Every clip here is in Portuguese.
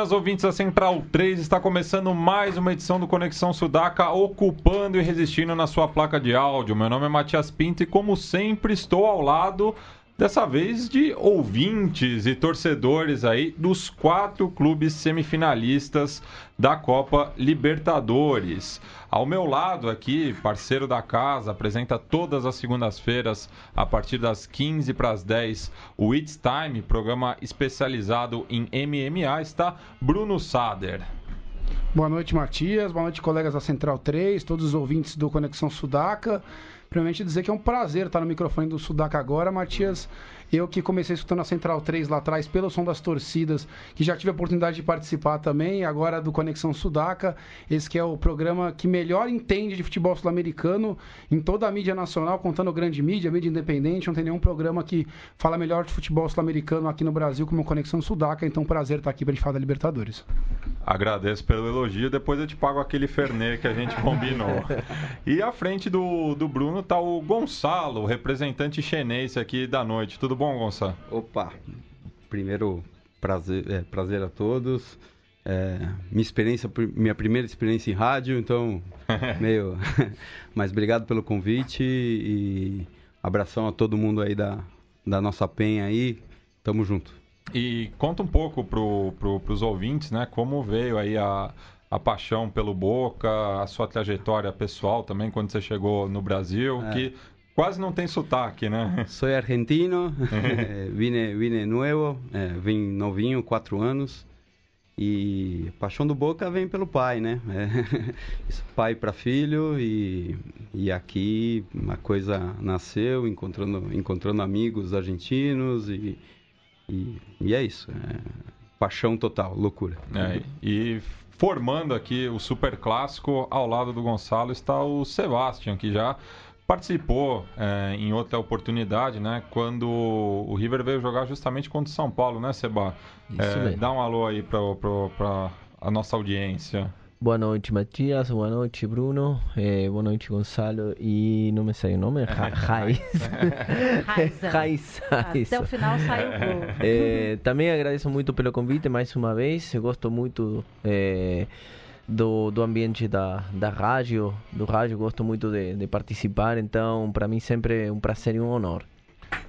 Buenas ouvintes da Central 3, está começando mais uma edição do Conexão Sudaca, ocupando e resistindo na sua placa de áudio. Meu nome é Matias Pinto e, como sempre, estou ao lado dessa vez de ouvintes e torcedores aí dos quatro clubes semifinalistas da Copa Libertadores. Ao meu lado aqui, parceiro da casa, apresenta todas as segundas-feiras, a partir das 15 para as 10, o It's Time, programa especializado em MMA, está Bruno Sader. Boa noite, Matias. Boa noite, colegas da Central 3, todos os ouvintes do Conexão Sudaca. Primeiramente dizer que é um prazer estar no microfone do Sudaca agora, Matias. Eu que comecei escutando a Central 3 lá atrás, pelo som das torcidas, que já tive a oportunidade de participar também, agora do Conexão Sudaca. Esse que é o programa que melhor entende de futebol sul-americano em toda a mídia nacional, contando grande mídia, mídia independente. Não tem nenhum programa que fala melhor de futebol sul-americano aqui no Brasil como o Conexão Sudaca. Então, prazer estar aqui para a gente falar da Libertadores. Agradeço pelo elogio, depois eu te pago aquele Fernet que a gente combinou. e à frente do, do Bruno tá o Gonçalo, representante chinês aqui da noite. Tudo bom, Gonçalo? Opa, primeiro prazer, é, prazer a todos. É, minha experiência, minha primeira experiência em rádio, então meio. Mas obrigado pelo convite e abração a todo mundo aí da, da nossa penha aí. Tamo junto. E conta um pouco pro, pro, pros ouvintes, né, como veio aí a, a paixão pelo Boca, a sua trajetória pessoal também quando você chegou no Brasil, é. que quase não tem sotaque, né? Sou argentino, vine, vine novo, é, vim novinho, quatro anos. E paixão do Boca vem pelo pai, né? É, pai para filho e, e aqui uma coisa nasceu, encontrando, encontrando amigos argentinos e, e, e é isso. É, paixão total, loucura. É, e formando aqui o Super Clássico, ao lado do Gonçalo está o Sebastian, que já participou é, em outra oportunidade, né? Quando o River veio jogar justamente contra o São Paulo, né, Seba? É, dá um alô aí para a nossa audiência. Boa noite, Matias. Boa noite, Bruno. Eh, boa noite, Gonçalo. E não me sai o nome? Raiz. Raiz. Até o final sai o gol. Eh, também agradeço muito pelo convite mais uma vez. Eu gosto muito. Eh, do, do ambiente da, da rádio, do rádio, gosto muito de, de participar, então para mim sempre é um prazer e um honor.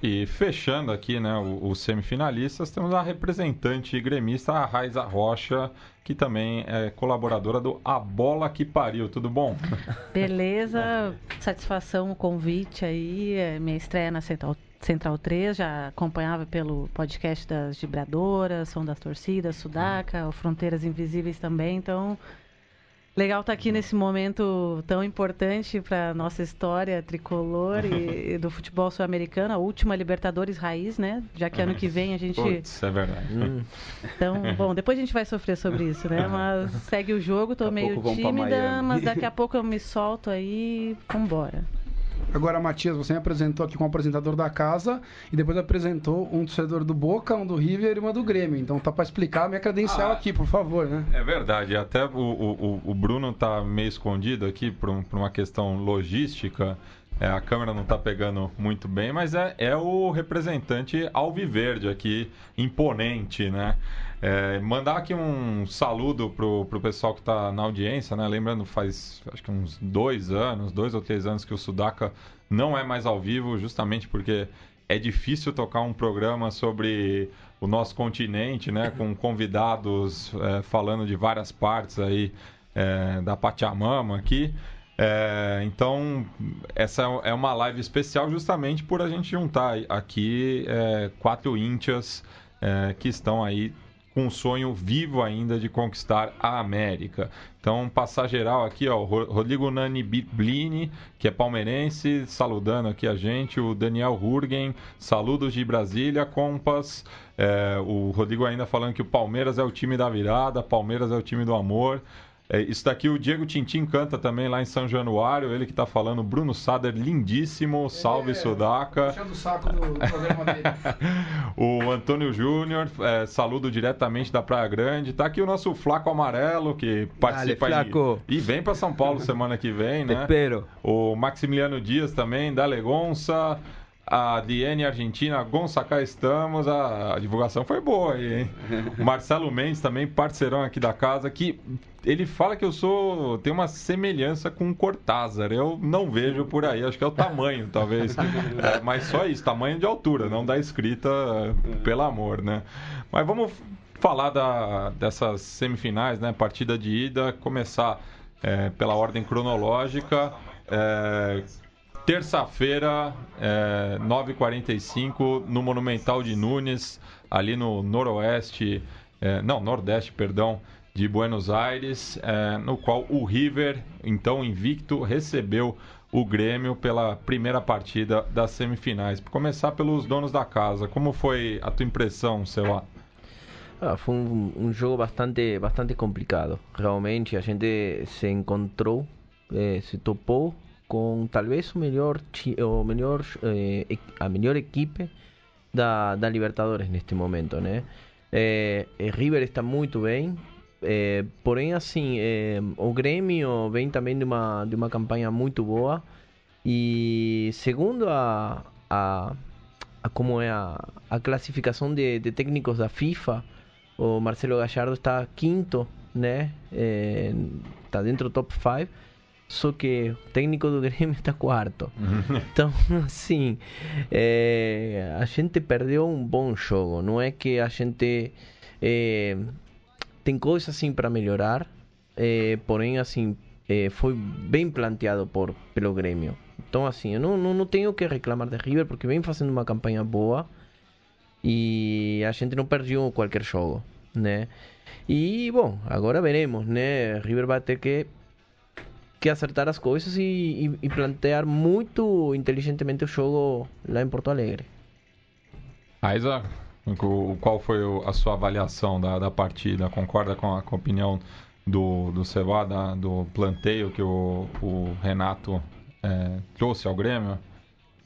E fechando aqui, né, os semifinalistas, temos a representante gremista, a Raiza Rocha, que também é colaboradora do A Bola Que Pariu. Tudo bom? Beleza, satisfação o convite aí, é minha estreia na Central, Central 3, já acompanhava pelo podcast das Vibradoras, Som das Torcidas, Sudaca, o Fronteiras Invisíveis também, então Legal estar tá aqui nesse momento tão importante para nossa história tricolor e, e do futebol sul-americano, a última Libertadores raiz, né? Já que ano que vem a gente. Puts, é verdade. Hum. Então, bom, depois a gente vai sofrer sobre isso, né? Mas segue o jogo, tô meio tímida, mas daqui a pouco eu me solto aí, vambora. Agora, Matias, você me apresentou aqui como apresentador da casa e depois apresentou um torcedor do Boca, um do River e uma do Grêmio. Então tá para explicar a minha credencial ah, aqui, por favor, né? É verdade. Até o, o, o Bruno tá meio escondido aqui por, um, por uma questão logística. É, a câmera não está pegando muito bem, mas é, é o representante alviverde aqui, imponente, né? É, mandar aqui um saludo pro, pro pessoal que está na audiência, né? Lembrando, faz acho que uns dois anos, dois ou três anos que o Sudaca não é mais ao vivo, justamente porque é difícil tocar um programa sobre o nosso continente, né? Com convidados é, falando de várias partes aí é, da Pachamama aqui. É, então, essa é uma live especial justamente por a gente juntar aqui é, quatro íntias é, que estão aí com um sonho vivo ainda de conquistar a América. Então, passar geral aqui, ó, Rodrigo Nani Blini, que é palmeirense, saludando aqui a gente, o Daniel Hurgen, saludos de Brasília, Compas, é, o Rodrigo ainda falando que o Palmeiras é o time da virada, Palmeiras é o time do amor. É, isso daqui o Diego Tintim canta também lá em São Januário, ele que tá falando, Bruno Sader, lindíssimo, salve É, Sudaca. Puxando o saco do programa dele. o Antônio Júnior, é, saludo diretamente da Praia Grande. Tá aqui o nosso Flaco Amarelo, que participa Dale, Flaco. E, e vem para São Paulo semana que vem, Te né? espero. O Maximiliano Dias também, da Legonça. A Diene Argentina, Gonça, cá estamos. A, a divulgação foi boa aí, hein? O Marcelo Mendes também, parceirão aqui da casa, que ele fala que eu sou. tem uma semelhança com o Cortázar. Eu não vejo por aí, acho que é o tamanho, talvez. É, mas só isso, tamanho de altura, não da escrita, pelo amor, né? Mas vamos falar da, dessas semifinais, né? Partida de ida, começar é, pela ordem cronológica. É, Terça-feira, é, 9h45, no Monumental de Nunes, ali no noroeste, é, não, nordeste, perdão, de Buenos Aires, é, no qual o River, então invicto, recebeu o Grêmio pela primeira partida das semifinais. Para começar pelos donos da casa, como foi a tua impressão, Seu? Ah, foi um, um jogo bastante, bastante complicado. Realmente a gente se encontrou, eh, se topou com talvez o melhor, o melhor, eh, a melhor equipe da, da Libertadores neste momento, né? River está muito bem, eh, porém assim, o Grêmio vem também de uma, de uma campanha muito boa e segundo a, a, a como é a, a classificação de, de técnicos da FIFA, o Marcelo Gallardo está quinto, né? Está dentro do top 5. Só que o técnico do Grêmio está quarto. Então, assim, é, a gente perdeu um bom jogo. Não é que a gente é, tem coisas assim para melhorar, é, porém, assim, é, foi bem planteado por, pelo Grêmio. Então, assim, eu não, não, não tenho que reclamar de River porque vem fazendo uma campanha boa e a gente não perdeu qualquer jogo, né? E bom, agora veremos, né? River vai ter que que acertar as coisas e, e, e plantear muito inteligentemente o jogo lá em Porto Alegre. Aiza, qual foi a sua avaliação da, da partida? Concorda com a, com a opinião do, do Cevá, da- do planteio que o, o Renato é, trouxe ao Grêmio?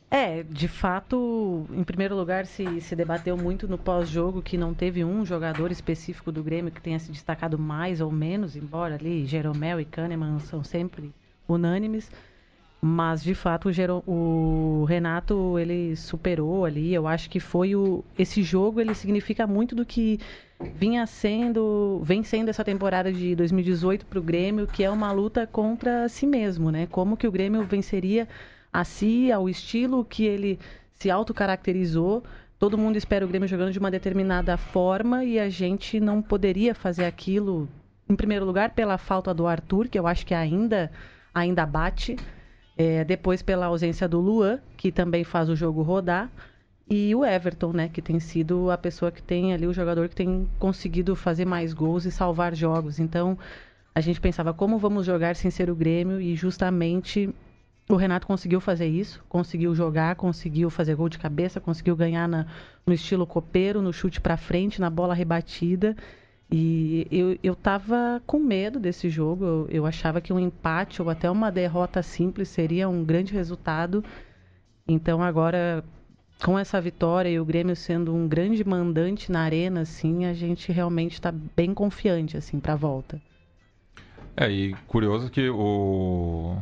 É, de fato, em primeiro lugar, se, se debateu muito no pós-jogo que não teve um jogador específico do Grêmio que tenha se destacado mais ou menos, embora ali Jeromel e Kahneman são sempre unânimes. Mas, de fato, o, o Renato, ele superou ali. Eu acho que foi o... Esse jogo, ele significa muito do que vinha sendo... Vem sendo essa temporada de 2018 para o Grêmio, que é uma luta contra si mesmo, né? Como que o Grêmio venceria a si, ao estilo que ele se autocaracterizou. Todo mundo espera o Grêmio jogando de uma determinada forma e a gente não poderia fazer aquilo, em primeiro lugar, pela falta do Arthur, que eu acho que ainda, ainda bate. É, depois pela ausência do Luan, que também faz o jogo rodar. E o Everton, né, que tem sido a pessoa que tem ali, o jogador que tem conseguido fazer mais gols e salvar jogos. Então, a gente pensava como vamos jogar sem ser o Grêmio e justamente o Renato conseguiu fazer isso, conseguiu jogar, conseguiu fazer gol de cabeça, conseguiu ganhar na- no estilo copeiro, no chute pra frente, na bola rebatida. E eu, eu tava com medo desse jogo, eu, eu achava que um empate ou até uma derrota simples seria um grande resultado. Então agora, com essa vitória e o Grêmio sendo um grande mandante na arena, assim, a gente realmente está bem confiante, assim, pra volta. É, e curioso que o,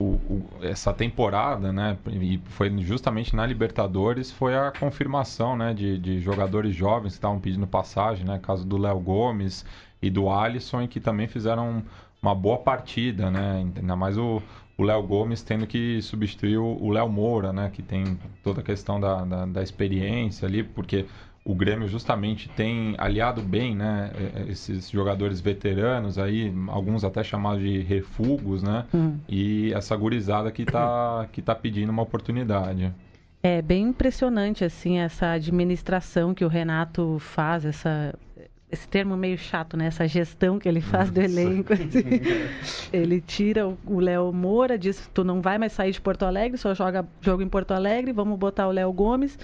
o- o- essa temporada, né, e foi justamente na Libertadores, foi a confirmação, né, de, de jogadores jovens que estavam pedindo passagem, né, caso do Léo Gomes e do Alisson, e que também fizeram uma boa partida, né, ainda mais o Léo Gomes tendo que substituir o o Léo Moura, né, que tem toda a questão da, da, da experiência ali, porque o Grêmio justamente tem aliado bem, né, eh, esses jogadores veteranos aí, alguns até chamados de refugos, né, Hum. e essa gurizada que tá, que tá pedindo uma oportunidade. É bem impressionante assim essa administração que o Renato faz, essa esse termo meio chato, né? Essa gestão que ele faz do elenco. assim. Ele tira o- o Léo Moura, diz tu não vai mais sair de Porto Alegre, só joga jogo em Porto Alegre, vamos botar o Léo Gomes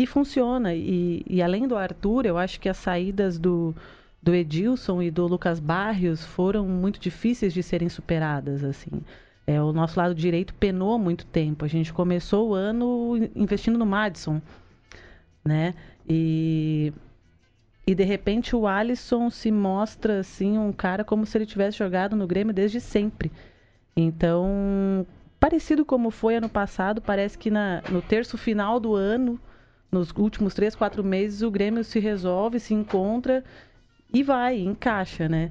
e funciona. E, e além do Arthur, eu acho que as saídas do do Edilson e do Lucas Barrios foram muito difíceis de serem superadas, assim. É, o nosso lado direito penou muito tempo. A gente começou o ano investindo no Madison, né? E, e de repente o Alisson se mostra assim um cara como se ele tivesse jogado no Grêmio desde sempre. Então, parecido como foi ano passado, parece que na, no terço final do ano, nos últimos três, quatro meses, o Grêmio se resolve, se encontra e vai, encaixa, né?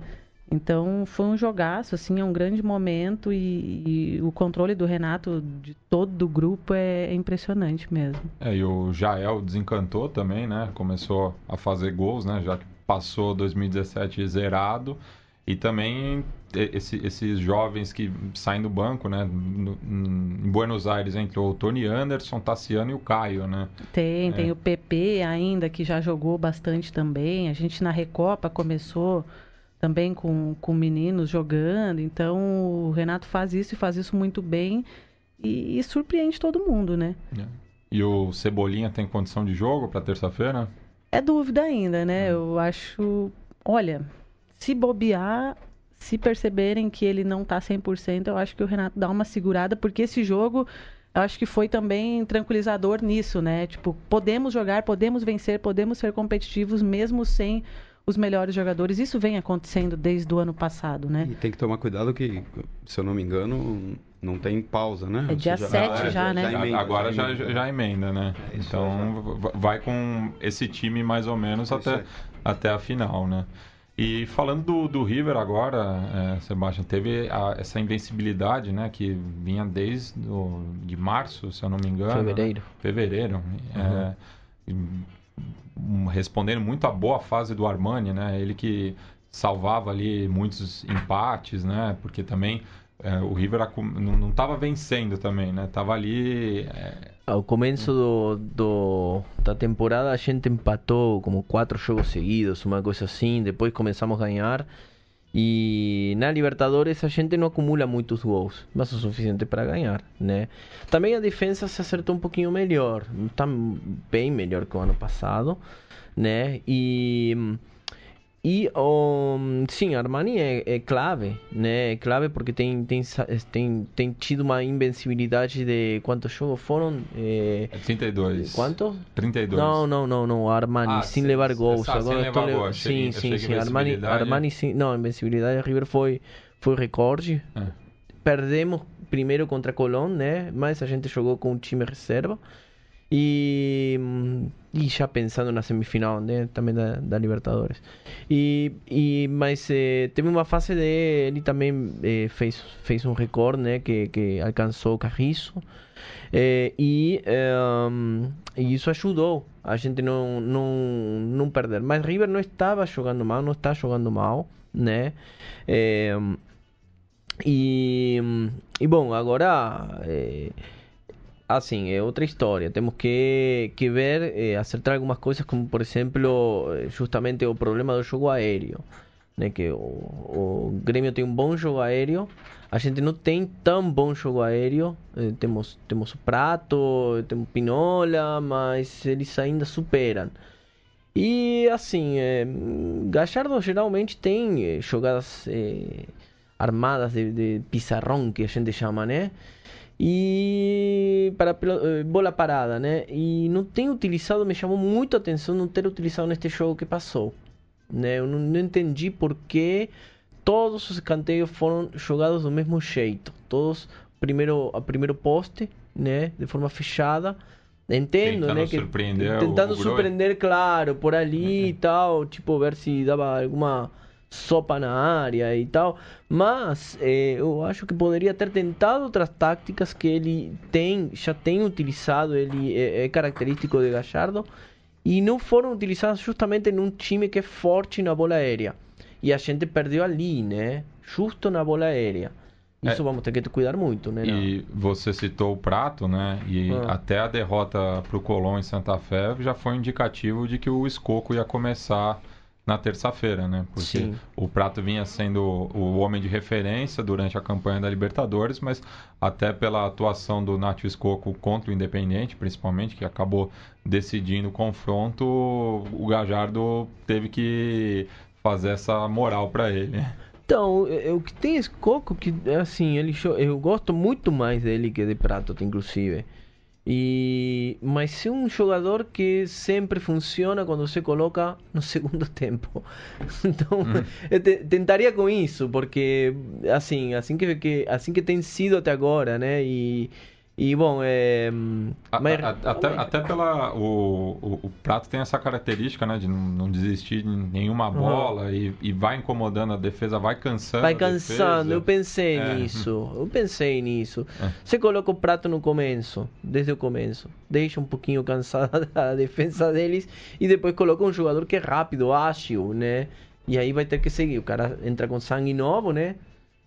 Então foi um jogaço, assim, é um grande momento e, e o controle do Renato de todo o grupo é, é, impressionante mesmo. É, e o Jael desencantou também, né? Começou a fazer gols, né? Já que passou 2017 zerado. E também esse, esses jovens que saem do banco, né? No, em Buenos Aires entrou o Tony Anderson, Tassiano e o Caio, né? Tem, é. tem o PP ainda, que já jogou bastante também. A gente na Recopa começou também com, com meninos jogando. Então o Renato faz isso e faz isso muito bem e, e surpreende todo mundo, né? É. E o Cebolinha tem condição de jogo para terça-feira? É dúvida ainda, né? É. Eu acho. Olha, se bobear, se perceberem que ele não tá 100%, eu acho que o Renato dá uma segurada, porque esse jogo eu acho que foi também tranquilizador nisso, né? Tipo, podemos jogar, podemos vencer, podemos ser competitivos mesmo sem os melhores jogadores. Isso vem acontecendo desde o ano passado, né? E tem que tomar cuidado que, se eu não me engano, não tem pausa, né? É dia 7 já, né? Já emenda, agora já, já emenda, né? É então vai com esse time mais ou menos até, até a final, né? E falando do, do River agora, é, Sebastião, teve a, essa invencibilidade, né? Que vinha desde do, de março, se eu não me engano. Fevereiro. Né? Fevereiro. Uhum. É, respondendo muito à boa fase do Armani, né? Ele que salvava ali muitos empates, né? Porque também é, o River não estava vencendo também, né? Tava ali. É... Ao começo do, do, da temporada a gente empatou como quatro jogos seguidos, uma coisa assim. Depois começamos a ganhar. E na Libertadores a gente não acumula muitos gols, mas o suficiente para ganhar, né? Também a defesa se acertou um pouquinho melhor, está bem melhor que o ano passado, né? E e um, sim, Armani é, é, clave, né? É clave porque tem, tem, tem, tem tido uma invencibilidade de quantos jogos foram? É, 32. Quanto? 32. Não, não, não, não. Armani ah, sem sim, levar gols. Agora sem levar le... Sim, sim, sim. Armani, Armani sim. Não, a invencibilidade River foi, foi recorde. É. Perdemos primeiro contra Colón, né? Mas a gente jogou com o time reserva. E, e já pensando na semifinal também da, Libertadores. E, e, mas eh, teve uma fase de. Também eh, fez, fez um recorde que, que alcançou o. Eh, e, e isso ajudou a gente não, não, não perder. Mas River não estava jogando mal, não está jogando mal. Né? e, e bom, agora assim, é outra história. Temos que, que ver, eh, acertar algumas coisas, como por exemplo, justamente o problema do jogo aéreo. Né? Que o, o Grêmio tem um bom jogo aéreo, a gente não tem tão bom jogo aéreo. Eh, temos, temos o Prato, temos Pinola, mas eles ainda superam. E assim, é, geralmente tem jogadas é, armadas de, de pizarrão, que a gente chama, né? E para eh, bola parada, né? E não tem utilizado, me chamou muito a atenção não ter utilizado neste jogo que passou, né? Eu não, não entendi por que todos os escanteios foram jogados do mesmo jeito, todos primeiro a primeiro poste, né? De forma fechada. Entendo, tentando né? Que, surpreender tentando surpreender, claro, por ali e tal, tipo ver se dava alguma sopa na área e tal. Mas eh, eu acho que poderia ter tentado outras táticas que ele tem, já tem utilizado, ele é, é característico de Gallardo e não foram utilizadas justamente num time que é forte na bola aérea. E a gente perdeu ali, né? Justo na bola aérea. Isso é, vamos ter que cuidar muito, né? E você citou o Prato, né? E ah. até a derrota para o Colón em Santa Fé já foi indicativo de que o Escoco ia começar na terça-feira, né? Porque Sim. o Prato vinha sendo o homem de referência durante a campanha da Libertadores, mas até pela atuação do Nacho Escoco contra o Independente, principalmente, que acabou decidindo o confronto, o Gajardo teve que fazer essa moral para ele. Então, o que tem esse Coco que, assim, ele eu gosto muito mais dele que de Prato, inclusive. E, mas é um jogador que sempre funciona quando você coloca no segundo tempo. Então, eu te, tentaria com isso, porque assim, assim que, que assim que tem sido até agora, né? E e bom, é. Mas... Até, até pela. O, o, o, Prato tem essa característica, né? De não, não desistir de nenhuma bola uhum. e, e vai incomodando a defesa, vai cansando. Vai cansando, eu pensei é. nisso. Eu pensei nisso. É. Você coloca o Prato no começo, desde o começo. Deixa um pouquinho cansada a defesa deles e depois coloca um jogador que é rápido, ágil, né? E aí vai ter que seguir. O cara entra com sangue novo, né?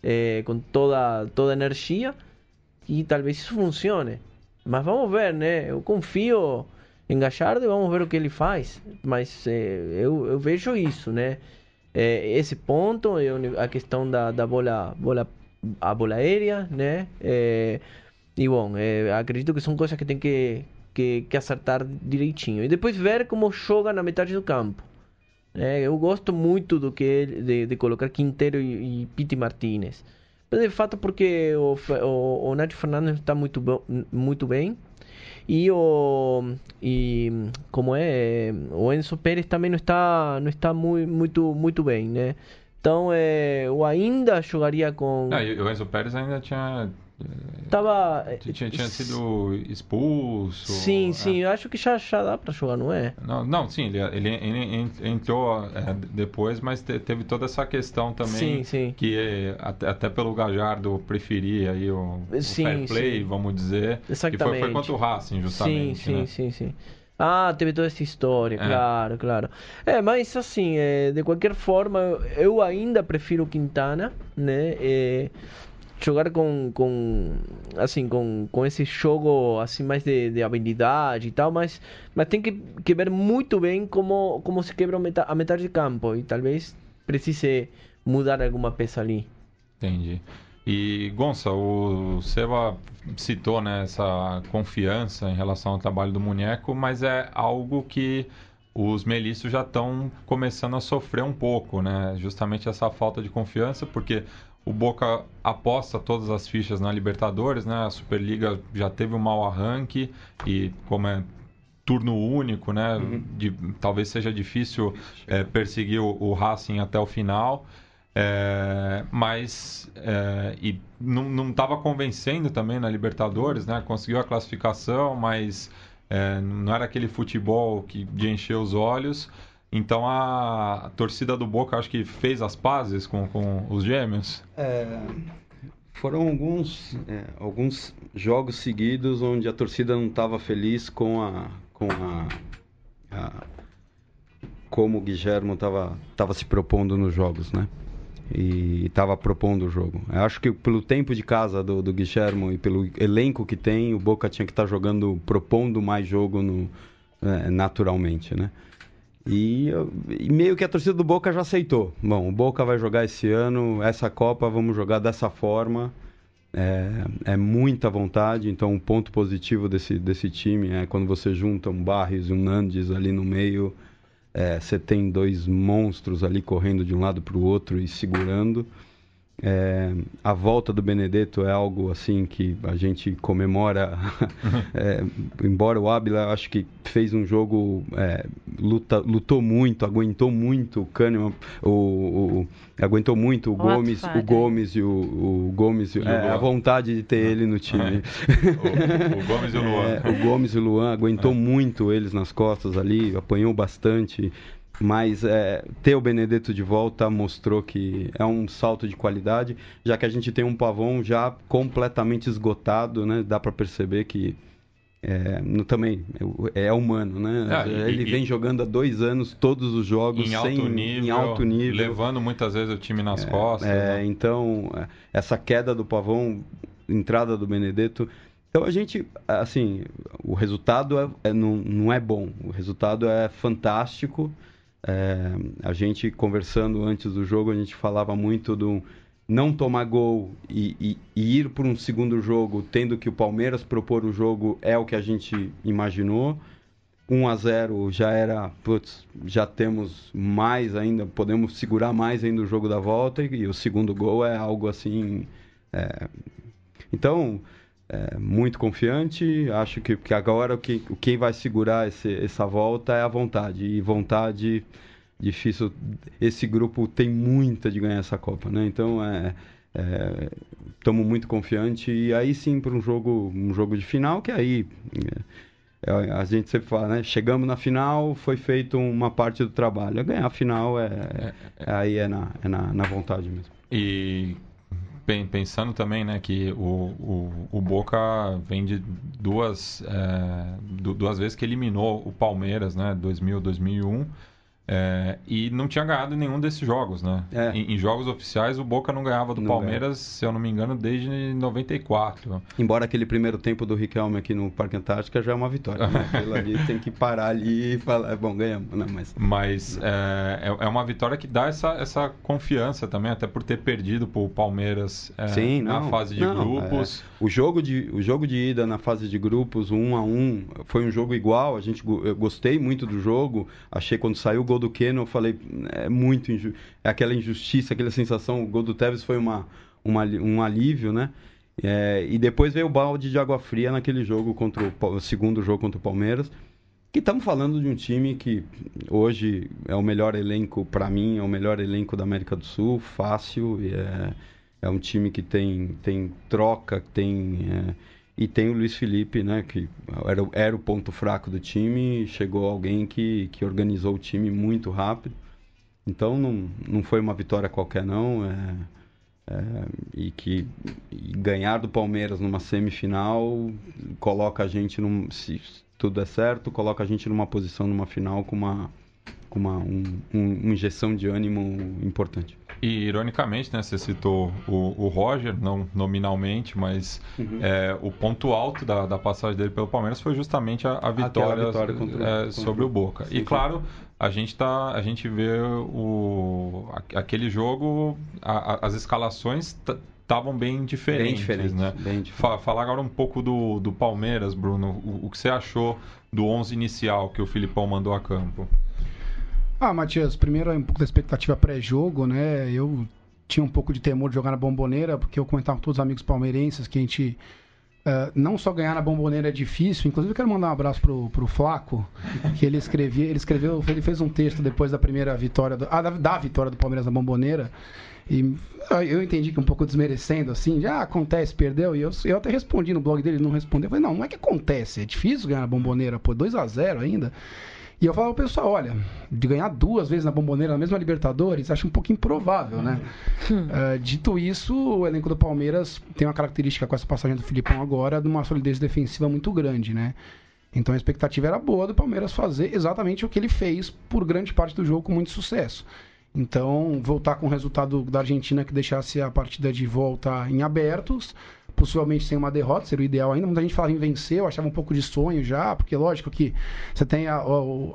É, com toda, toda a energia e talvez isso funcione. Mas vamos ver, né? Eu confio em Gachardo e vamos ver o que ele faz. Mas é, eu, eu vejo isso, né? É, esse ponto, a questão da, da bola, bola, a bola aérea, né? É, e bom, é, acredito que são coisas que tem que, que, que, acertar direitinho. E depois ver como joga na metade do campo. É, eu gosto muito do que de, de colocar Quintero e, e Piti Martinez. Mas de fato porque o, o, o Nath Fernandes está muito, muito bem. E o e como é, o Enzo Pérez também não está não está muito muito muito bem, né? Então, é, eu ainda jogaria com. Não, o Enzo Pérez ainda tinha Tava. Tinha, tinha sido expulso. Sim, é. sim, eu acho que já, já dá pra jogar, não é? Não, não sim, ele, ele, ele entrou é, depois, mas te, teve toda essa questão também. Sim, sim. Que até, até pelo Gajardo preferia aí o, sim, o fair play, sim. vamos dizer. Exatamente. Que foi, foi contra o Racing, justamente. Sim, sim, né? sim, sim. Ah, teve toda essa história, é. claro, claro. É, mas assim, de qualquer forma, eu ainda prefiro Quintana, né? Jogar com, com assim com, com esse jogo assim mais de, de habilidade e tal mas mas tem que, que ver muito bem como como se quebra a metade de campo e talvez precise mudar alguma peça ali entendi e Gonça o Seba citou né, essa confiança em relação ao trabalho do Munheco mas é algo que os melícios já estão começando a sofrer um pouco, né? Justamente essa falta de confiança, porque o Boca aposta todas as fichas na Libertadores, né? A Superliga já teve um mau arranque e como é turno único, né? Uhum. De, talvez seja difícil é, perseguir o, o, Racing até o final. É, mas é, e não estava convencendo também na Libertadores, né? Conseguiu a classificação, mas é, não era aquele futebol que de encher os olhos. Então a, torcida do Boca acho que fez as pazes com, com os gêmeos. É, foram alguns, é, alguns jogos seguidos onde a torcida não estava feliz com a, com a, a como o Guilherme estava tava se propondo nos jogos, né? E estava propondo o jogo. Eu acho que pelo tempo de casa do, do Guilherme e pelo elenco que tem, o Boca tinha que estar tá jogando, propondo mais jogo no, é, naturalmente, né? E, e, meio que a torcida do Boca já aceitou. Bom, o Boca vai jogar esse ano, essa Copa vamos jogar dessa forma. É, é muita vontade, então um ponto positivo desse, desse time é quando você junta um Barres e um Nandes ali no meio, é, você tem dois monstros ali correndo de um lado para o outro e segurando. É, a volta do Benedetto é algo assim que a gente comemora. é, embora o Ábila acho que fez um jogo, é, luta, lutou muito, aguentou muito o Kahneman, o, o, aguentou muito o, o Gomes, o Gomes e o, o Gomes, e é, a vontade de ter ele no time. o, o, Gomes e o Luan. É, o Gomes e o Luan aguentou muito eles nas costas ali, apanhou bastante. Mas é, ter o Benedetto de volta mostrou que é um salto de qualidade, já que a gente tem um Pavão já completamente esgotado, né? Dá para perceber que é, no, também é, é humano, né? Ah, Ele e, vem jogando há dois anos todos os jogos em, sem, alto, nível, em alto nível, levando muitas vezes o time nas é, costas. É, né? Então essa queda do Pavão, entrada do Benedetto, então a gente, assim, o resultado é, é, não, não é bom, o resultado é fantástico. É, a gente conversando antes do jogo, a gente falava muito do não tomar gol e, e, e ir para um segundo jogo, tendo que o Palmeiras propor o jogo, é o que a gente imaginou. 1 a 0 já era, putz, já temos mais ainda, podemos segurar mais ainda o jogo da volta e, e o segundo gol é algo assim. É, então, é, muito confiante, acho que, que agora o que, quem vai segurar esse, essa volta é a vontade. E vontade difícil. Esse grupo tem muita de ganhar essa Copa, né? Então é estamos é, muito confiantes e aí sim para um jogo um jogo de final que aí é, é, a gente sempre fala né? Chegamos na final foi feito uma parte do trabalho. Ganhar a final é, é, é, aí é na, é na, na vontade mesmo. E pensando também né que o, o, o Boca vem de duas é, duas vezes que eliminou o Palmeiras né 2000 2001 é, e não tinha ganhado nenhum desses jogos, né? É. Em, em, jogos oficiais, o Boca não ganhava do não Palmeiras, se eu não me engano, desde 94. Embora aquele primeiro tempo do Riquelme aqui no Parque Antártica já é uma vitória. Né? Aquilo ali tem que parar ali e falar, bom, ganhamos, né? Mas, Mas é, é, é uma vitória que dá essa, essa confiança também, até por ter perdido para o Palmeiras é, Sim, na não, fase de não, grupos. É. o, jogo de, o jogo de ida na fase de grupos, um a um, foi um jogo igual. A gente, eu gostei muito do jogo. Achei quando saiu o gol do Keno, eu falei, é muito é aquela injustiça, aquela sensação. O gol do Tevez foi uma, uma um alívio, né? É, e depois veio o balde de água fria naquele jogo contra o, o segundo jogo contra o Palmeiras. Que estamos falando de um time que hoje é o melhor elenco, para mim, é o melhor elenco da América do Sul, fácil. É, é um time que tem, tem troca, tem. É, e tem o Luiz Felipe, né, que era, era o ponto fraco do time. Chegou alguém que, que organizou o time muito rápido. Então não, não foi uma vitória qualquer, não. É, é, e que e ganhar do Palmeiras numa semifinal coloca a gente, num, se tudo é certo, coloca a gente numa posição numa final com uma, com uma um, um, uma injeção de ânimo importante. E, ironicamente, né, você citou o, o Roger, não nominalmente, mas uhum. é, o ponto alto da, da, passagem dele pelo Palmeiras foi justamente a, a vitória, vitória contra, é, contra sobre o Boca. Sim, e, claro, a gente, tá, a gente vê o, aquele jogo, a, a, as escalações estavam bem diferentes, bem diferentes, né? Bem diferente. Falar agora um pouco do, do Palmeiras, Bruno. O, o que você achou do 11 inicial que o Filipão mandou a campo? Ah, Matias, primeiro é um pouco da expectativa pré-jogo, né? Eu tinha um pouco de temor de jogar na bomboneira, porque eu comentava com todos os amigos palmeirenses que a gente. Uh, não só ganhar na bomboneira é difícil, inclusive eu quero mandar um abraço pro, pro Flaco, que ele escrevia, ele escreveu, ele fez um texto depois da primeira vitória, do, ah, da, da vitória do Palmeiras na bomboneira, e ah, eu entendi que um pouco desmerecendo, assim, já ah, acontece, perdeu. E eu, eu até respondi no blog dele, ele não respondeu. Eu falei, não, não é que acontece, é difícil ganhar na bomboneira, pô, 2 a 0 ainda. E eu falava pro pessoal, olha, de ganhar duas vezes na bomboneira na mesma Libertadores, acho um pouco improvável, né? Uh, dito isso, o elenco do Palmeiras tem uma característica com essa passagem do Filipão agora de uma solidez defensiva muito grande, né? Então a expectativa era boa do Palmeiras fazer exatamente o que ele fez por grande parte do jogo com muito sucesso. Então, voltar com o resultado da Argentina que deixasse a partida de volta em abertos, possivelmente sem uma derrota, seria o ideal ainda. Muita gente falava em vencer, eu achava um pouco de sonho já, porque lógico que você tem a, a,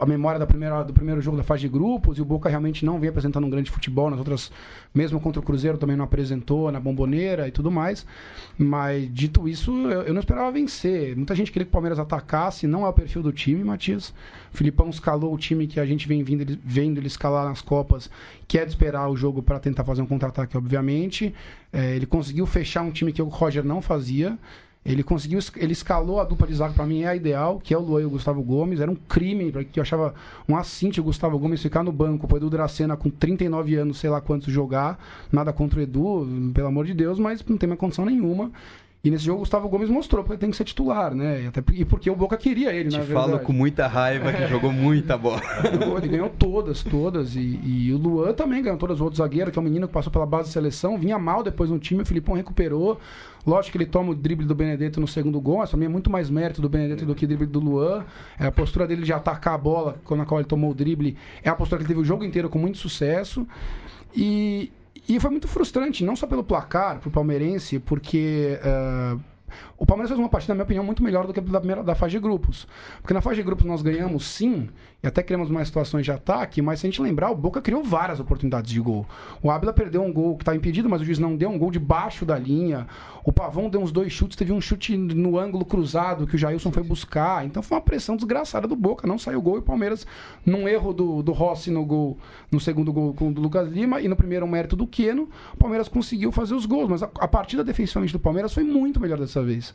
a, memória da primeira, do primeiro jogo da fase de grupos e o Boca realmente não vem apresentando um grande futebol nas outras, mesmo contra o Cruzeiro também não apresentou na bomboneira e tudo mais. Mas dito isso, eu, eu não esperava vencer. Muita gente queria que o Palmeiras atacasse, não é o perfil do time, Matias. O Filipão escalou o time que a gente vem vindo, vendo ele escalar nas Copas, que é de esperar o jogo para tentar fazer um contra-ataque, obviamente. É, ele conseguiu fechar um time que o Roger não fazia. Ele conseguiu, ele escalou a dupla de zaga, para mim é a ideal, que é o Luan e o Gustavo Gomes. Era um crime, que eu achava um assinte o Gustavo Gomes ficar no banco, o Edu Dracena com 39 anos, sei lá quantos, jogar. Nada contra o Edu, pelo amor de Deus, mas não tem mais condição nenhuma. E nesse jogo o Gustavo Gomes mostrou porque tem que ser titular, né? E, até, e porque o Boca queria ele, Te na verdade. falo com muita raiva que jogou muita bola. Ele ganhou todas, todas. E, e, o Luan também ganhou todas. O outro zagueiro, que é um menino que passou pela base de seleção, vinha mal depois no time, o Filipão recuperou. Lógico que ele toma o drible do Benedetto no segundo gol, mas também é muito mais mérito do Benedetto do que o drible do Luan. É a postura dele de atacar a bola, na qual ele tomou o drible, é a postura que ele teve o jogo inteiro com muito sucesso. E, e foi muito frustrante, não só pelo placar, pro palmeirense, porque uh, o Palmeiras fez uma partida, na minha opinião, muito melhor do que da, primeira, da fase de grupos. Porque na fase de grupos nós ganhamos sim, e até criamos mais situações de ataque, mas se a gente lembrar, o Boca criou várias oportunidades de gol. O Ábila perdeu um gol que estava impedido, mas o juiz não deu um gol debaixo da linha. O Pavão deu uns dois chutes, teve um chute no ângulo cruzado que o Jailson foi buscar. Então foi uma pressão desgraçada do Boca, não saiu gol e o Palmeiras, num erro do, do Rossi no gol, no segundo gol com do Lucas Lima e no primeiro um mérito do Queno, o Palmeiras conseguiu fazer os gols, mas a, a partida defensivamente do Palmeiras foi muito melhor dessa vez.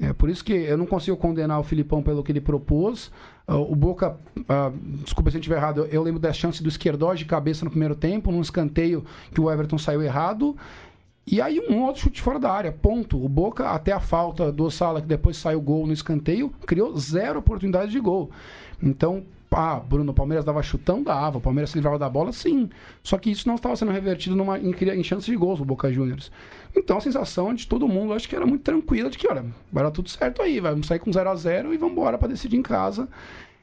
É por isso que eu não consigo condenar o Filipão pelo que ele propôs. Uh, o Boca, uh, desculpa se eu estiver errado, eu, lembro da chance do esquerdó de cabeça no primeiro tempo, num escanteio que o Everton saiu errado. E aí um outro chute fora da área, ponto. O Boca, até a falta do Sala, que depois saiu gol no escanteio, criou zero oportunidades de gol. Então, ah, Bruno, o Palmeiras dava chutão, dava. O Palmeiras se livrava da bola, sim. Só que isso não estava sendo revertido numa, em, em chance de gols do Boca Juniors. Então a sensação de todo mundo, acho que era muito tranquila, de que, olha, vai dar tudo certo aí, vamos sair com 0 a 0 e vamos embora para decidir em casa.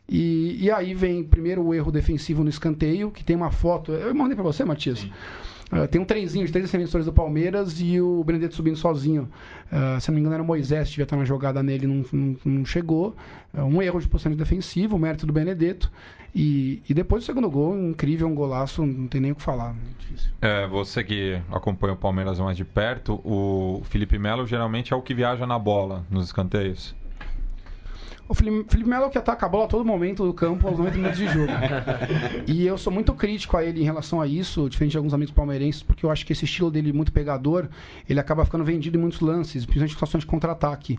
E, e aí vem primeiro o erro defensivo no escanteio, que tem uma foto. Eu mandei para você, Matias. Sim. Uh, tem um trenzinho de três defensores do Palmeiras e o Benedetto subindo sozinho. Uh, se não me engano, era o Moisés, devia estar na jogada nele, não, não, não chegou. Uh, um erro de posição defensivo, o mérito do Benedetto. E, e depois o segundo gol, incrível, um golaço, não tem nem o que falar. É, você que acompanha o Palmeiras mais de perto, o Felipe Melo geralmente é o que viaja na bola nos escanteios. O Felipe, Felipe Melo é que ataca a bola a todo momento do campo aos 90 minutos de jogo. e eu sou muito crítico a ele em relação a isso, diferente de alguns amigos palmeirenses, porque eu acho que esse estilo dele muito pegador, ele acaba ficando vendido em muitos lances, principalmente em situações de contra-ataque.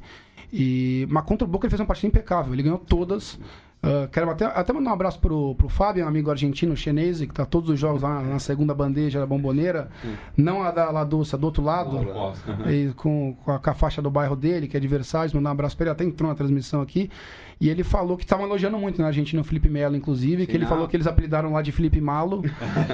E, mas contra o Boca ele fez uma partida impecável, ele ganhou todas. Uh, quero até, até mandar um abraço pro, pro Fábio, um amigo argentino chinês, que tá todos os jogos lá na segunda bandeja da bomboneira, não a da La Doce, a do outro lado, e com, com a, com, a, faixa do bairro dele, que é de Versalhes, mandar um abraço pra ele, até entrou na transmissão aqui. E ele falou que estavam elogiando muito na Argentina o Felipe Melo, inclusive, Sim, que ele não. falou que eles apelidaram lá de Felipe Malo,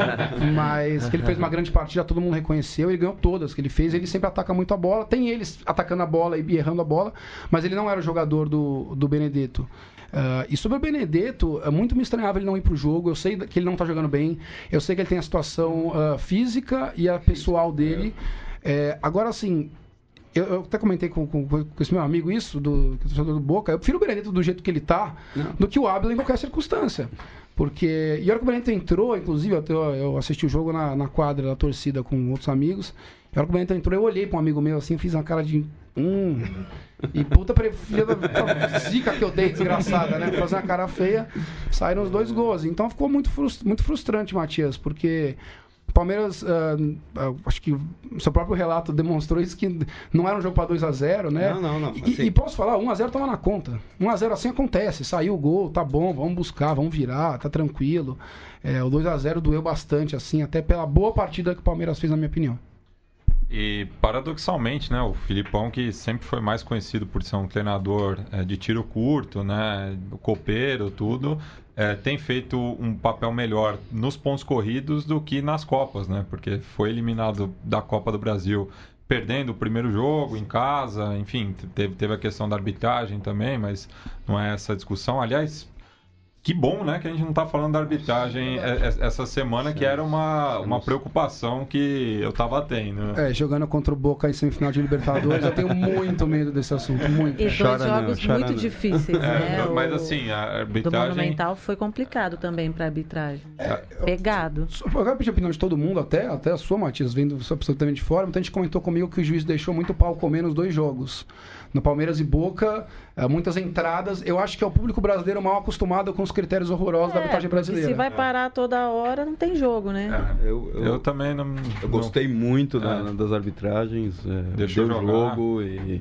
mas que ele fez uma grande partida, todo mundo reconheceu, ele ganhou todas que ele fez, ele sempre ataca muito a bola, tem eles atacando a bola e errando a bola, mas ele não era o jogador do, do Benedetto. Uh, e sobre o Benedetto, é muito me estranhava ele não ir para o jogo. Eu sei que ele não está jogando bem. Eu sei que ele tem a situação uh, física e a pessoal dele. É, agora, assim, eu, eu, até comentei com, com, com, esse meu amigo isso, do, é do Boca. Eu prefiro o Benedetto do jeito que ele está do que o Abel em qualquer circunstância. Porque. E a hora que o Benedetto entrou, inclusive, eu, eu assisti o jogo na, na quadra da torcida com outros amigos. E a hora que o Benedetto entrou, eu olhei para um amigo meu assim, fiz uma cara de. Hum. E puta filha da zica que eu dei, desgraçada, né? Fazer uma cara feia, saíram os dois gols. Então ficou muito, muito frustrante, Matias, porque o Palmeiras, uh, acho que o seu próprio relato demonstrou isso, que não era um jogo para 2 a 0 né? Não, não, não. Assim... E, e, posso falar, 1 a 0 tava na conta. 1 a 0 assim acontece, saiu o gol, tá bom, vamos buscar, vamos virar, tá tranquilo. É, o 2 a 0 doeu bastante, assim, até pela boa partida que o Palmeiras fez, na minha opinião. E paradoxalmente, né, o Filipão que sempre foi mais conhecido por ser um treinador é, de tiro curto, né, copeiro, tudo, é, tem feito um papel melhor nos pontos corridos do que nas copas, né, porque foi eliminado da Copa do Brasil perdendo o primeiro jogo em casa, enfim, teve, teve a questão da arbitragem também, mas não é essa discussão. Aliás, que bom, né, que a gente não está falando da arbitragem essa semana, que era uma, uma preocupação que eu estava tendo. É, jogando contra o Boca em semifinal de Libertadores, eu tenho muito medo desse assunto, muito. E dois chora jogos não, muito não. difíceis, né? É, mas assim, a arbitragem... Do Monumental foi complicado também para arbitragem. É, Pegado. Eu, eu quero pedir a opinião de todo mundo, até, até a sua, Matias, vendo absolutamente de fora, muita gente comentou comigo que o juiz deixou muito pau comer nos dois jogos no Palmeiras e Boca, eh, muitas entradas. Eu acho que é o público brasileiro mal acostumado com os critérios horrorosos é, da arbitragem brasileira. Se vai parar toda hora, não tem jogo, né? É, eu, eu, eu, também não. Eu gostei muito da, é. das arbitragens. É, Deixou o jogo e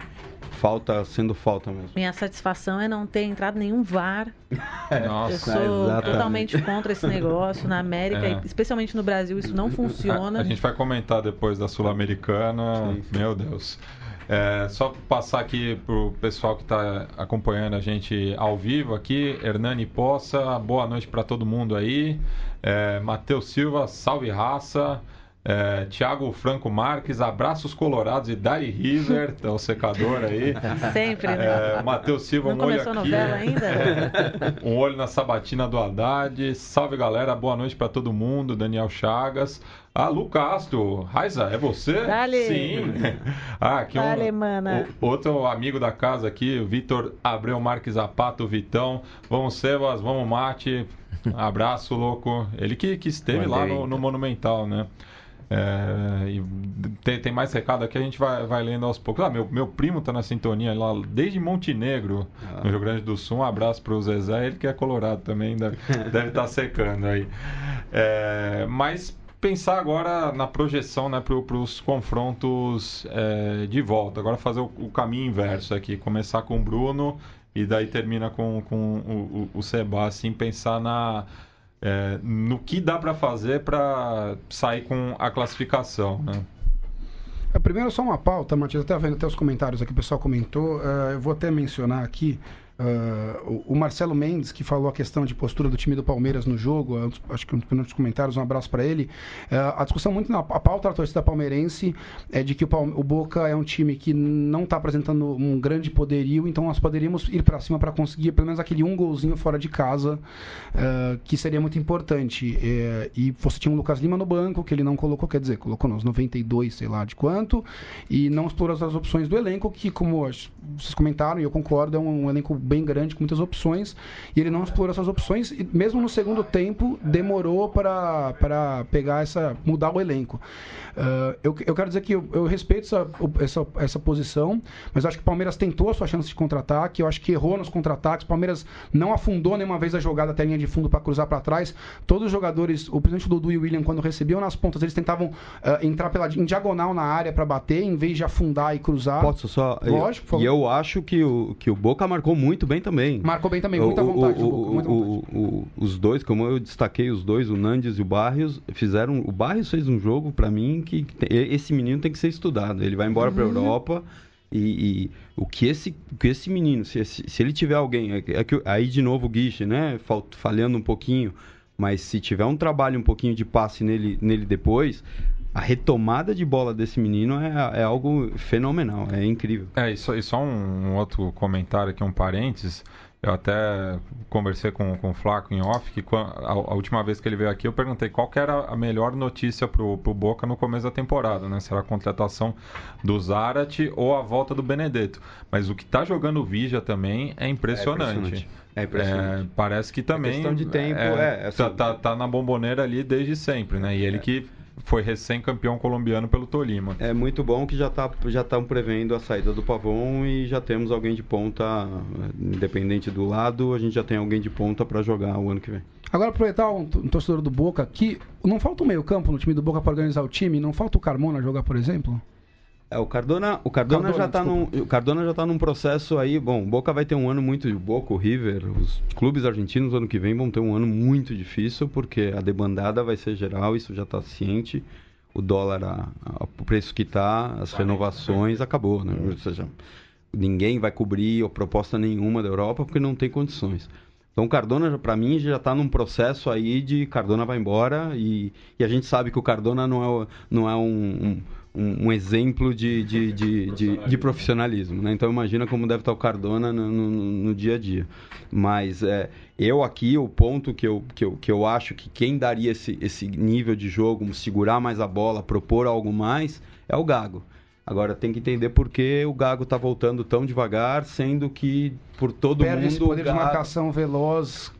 falta sendo falta mesmo. Minha satisfação é não ter entrado nenhum VAR. Nossa, eu sou é, totalmente contra esse negócio. Na América, é. especialmente no Brasil, isso não funciona. A, a gente vai comentar depois da Sul-Americana. Meu Deus. É, só passar aqui para o pessoal que está acompanhando a gente ao vivo aqui. Hernani Poça, boa noite para todo mundo aí. É, Matheus Silva, salve raça. É, Tiago Franco Marques, abraços colorados e Dari River, é o secador aí. Sempre, né? É, Matheus Silva, Não um olho começou a aqui. novela ainda? um olho na sabatina do Haddad. Salve galera, boa noite pra todo mundo. Daniel Chagas. Ah, Lu Castro. Raiza, é você? Dale. Sim. Ah, aqui Dale, um, mana. o- outro amigo da casa aqui, o Vitor Abreu Marques Zapato, Vitão. Vamos, Sebas, vamos, Mate. Abraço, louco. Ele que, que esteve lá Mandei. no, no Monumental, né? É, e tem, tem mais recado aqui, a gente vai, vai lendo aos poucos. Ah, meu, meu primo tá na sintonia lá desde Montenegro, Ah. no Rio Grande do Sul. Um abraço pro Zezé, ele que é colorado também, deve estar secando aí. É, mas pensar agora na projeção né, para os confrontos é, de volta. Agora fazer o, o caminho inverso aqui, começar com o Bruno e daí termina com, com o, o, o Seba, assim, pensar na, é, no que dá para fazer para sair com a classificação, né? É, Primeiro, só uma pauta, Matias, até vendo até os comentários aqui, o pessoal comentou. eh, eu vou até mencionar aqui eh, o, Marcelo Mendes, que falou a questão de postura do time do Palmeiras no jogo. eh, acho que um dos comentários, um abraço para ele. Eh, a discussão muito na a pauta da torcida palmeirense é de que o, o Boca é um time que não está apresentando um grande poderio, então nós poderíamos ir para cima para conseguir pelo menos aquele um golzinho fora de casa, eh, que seria muito importante. Eh, e você tinha o Lucas Lima no banco, que ele não colocou, quer dizer, colocou nos 92, sei lá de quanto, e não explorou as opções do elenco, que, como vocês comentaram, e eu concordo, é um, um elenco bem grande, com muitas opções, e ele não explorou essas opções, e mesmo no segundo tempo, demorou para para pegar essa. mudar o elenco. Ah, eu, eu quero dizer que eu, eu respeito essa, essa, essa posição, mas acho que o Palmeiras tentou a sua chance de contra-ataque, eu acho que errou nos contra-ataques, o Palmeiras não afundou nenhuma vez a jogada até a linha de fundo para cruzar para trás. Todos os jogadores, o presidente Dudu e o William, quando recebiam nas pontas, eles tentavam ah, entrar pela, em diagonal na área para bater, em vez de afundar e cruzar. Posso só. Lógico. E eu acho que o, que o Boca marcou muito bem também. Marcou bem também, O- muita o- vontade. o- Boca, muita o- vontade. o- os dois, como eu destaquei os dois, o Nandes e o Barrios, fizeram. O Barrios fez um jogo, pra mim, que esse menino tem que ser estudado. Ele vai embora Uhum. Europa. E, e o que esse, o que esse menino, se, se, ele tiver alguém, é que- é que aí de novo o Guiche, né, fal- falhando um pouquinho, mas se tiver um trabalho um pouquinho de passe nele, nele depois, a retomada de bola desse menino é, é algo fenomenal, é incrível. É, e só, e só um, um outro comentário aqui, um parênteses. Eu até conversei com, com o Flaco em off, que a, a última vez que ele veio aqui eu perguntei qual era a melhor notícia pro, pro Boca no começo da temporada, né? Se era a contratação do Zarate ou a volta do Benedetto. Mas o que tá jogando o Vija também é impressionante. É impressionante. É, parece que também. questão de tempo, é, assim- tá, tá, tá na bomboneira ali desde sempre, né? E ele que foi recém-campeão colombiano pelo Tolima. É muito bom que já tá, já estão prevendo a saída do Pavon e já temos alguém de ponta, independente do lado, a gente já tem alguém de ponta para jogar o ano que vem. Agora, aproveitar um, um torcedor do Boca que não falta o meio-campo no time do Boca para organizar o time, não falta o Carmona jogar, por exemplo? É, o Cardona, o Cardona, Cardona, já tá num, o Cardona já tá num processo aí, bom, o Boca vai ter um ano muito, o Boca, o River, os clubes argentinos ano que vem vão ter um ano muito difícil, porque a debandada vai ser geral, isso já tá ciente. O dólar, a, a- o preço que tá, as renovações, acabou, né? Ou seja, ninguém vai cobrir a proposta nenhuma da Europa porque não tem condições. Então o Cardona, para mim, já está num processo aí de Cardona vai embora e, e a gente sabe que o Cardona não é, não é um, um, um exemplo de, de, de, de, de profissionalismo. Né? Então imagina como deve estar o Cardona no, no, no dia a dia. Mas é, eu aqui, o ponto que eu, que, eu, que eu acho que quem daria esse, esse nível de jogo, segurar mais a bola, propor algo mais, é o Gago. Agora tem que entender por que o Gago está voltando tão devagar, sendo que por todo Perde mundo esse poder o de Gago- marcação veloz.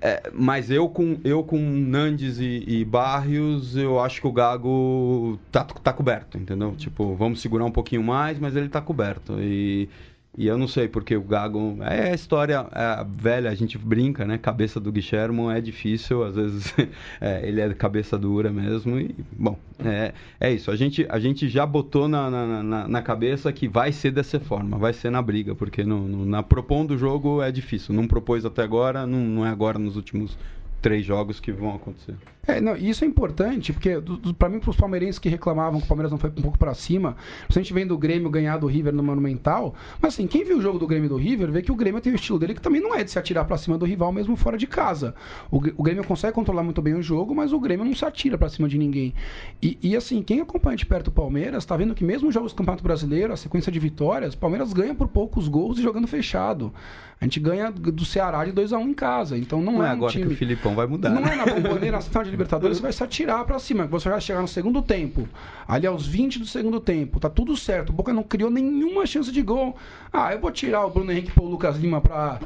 É, mas eu com, eu com Nandes e, e Barrios, eu acho que o Gago tá, tá coberto, entendeu? Tipo, vamos segurar um pouquinho mais, mas ele tá coberto. E, e eu não sei, porque o Gago. É a história é, velha, a gente brinca, né? Cabeça do Guilhermo é difícil, às vezes é, ele é cabeça dura mesmo. E, bom, é, é isso. A gente, a gente já botou na, na, na, na cabeça que vai ser dessa forma, vai ser na briga, porque no, no- na propondo o jogo é difícil. Não propôs até agora, não, não é agora nos últimos três jogos que vão acontecer. É, não, isso é importante, porque para mim, para os palmeirenses que reclamavam que o Palmeiras não foi um pouco para cima, a gente vem do Grêmio ganhar do River no Monumental, mas assim, quem viu o jogo do Grêmio e do River vê que o Grêmio tem o estilo dele que também não é de se atirar para cima do rival mesmo fora de casa. O, o, Grêmio consegue controlar muito bem o jogo, mas o Grêmio não se atira para cima de ninguém. E, e, assim, quem acompanha de perto o Palmeiras está vendo que mesmo os jogos do Campeonato Brasileiro, a sequência de vitórias, o Palmeiras ganha por poucos gols e jogando fechado. A gente ganha do Ceará de 2 a 1 um em casa. Então não, não é, é um agora time... que o Filipão vai mudar. Não né? é na bomboneira, na Libertadores, vai se atirar para cima. Você vai chegar no segundo tempo, ali aos 20 do segundo tempo, tá tudo certo. O Boca não criou nenhuma chance de gol. Ah, eu vou tirar o Bruno Henrique e o Lucas Lima para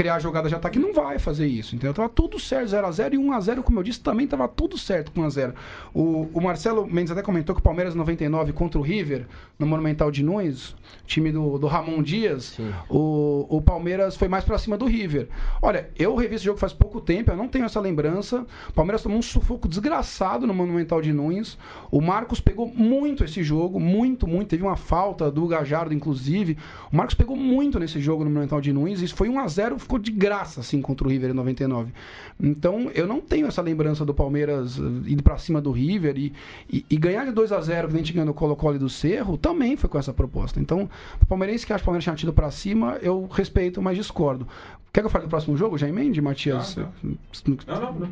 criar jogada de ataque, não vai fazer isso. Então tava tudo certo, 0x0 e 1x0, como eu disse, também tava tudo certo com 1x0. O, o Marcelo Mendes até comentou que o Palmeiras 99 contra o River, no Monumental de Nunes, time do, do Ramon Dias, o, o Palmeiras foi mais pra cima do River. Olha, eu revi esse jogo faz pouco tempo, eu não tenho essa lembrança. O Palmeiras tomou um sufoco desgraçado no Monumental de Nunes. O Marcos pegou muito esse jogo, muito, muito. Teve uma falta do Gajardo, inclusive. O Marcos pegou muito nesse jogo no Monumental de Nunes. Isso foi 1x0 ficou de graça assim contra o River em 99. Então eu não tenho essa lembrança do Palmeiras eh, indo para cima do River e, e, e, ganhar de 2 a 0 que a gente ganhou no Colo-Colo do Cerro também foi com essa proposta. Então, o palmeirense que acha que o Palmeiras tinha tido para cima, eu respeito, mas discordo. Quer que eu fale do próximo jogo? Já emende, Matias? Não, não. não, não,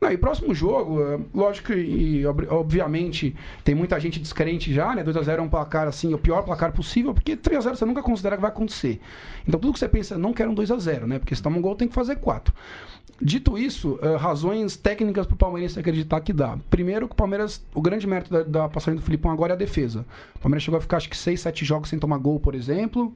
não. e próximo jogo, é, lógico e obviamente tem muita gente descrente já, né? 2x0 é um placar assim, o pior placar possível, porque 3x0 você nunca considera que vai acontecer. Então tudo que você pensa, não quero um 2x0, né? Porque se toma um gol tem que fazer 4. Dito isso, uh, razões técnicas para o Palmeiras acreditar que dá. Primeiro, que o Palmeiras, o grande mérito da, da passagem do Filipão agora é a defesa. O Palmeiras chegou a ficar acho que 6, 7 jogos sem tomar gol, por exemplo.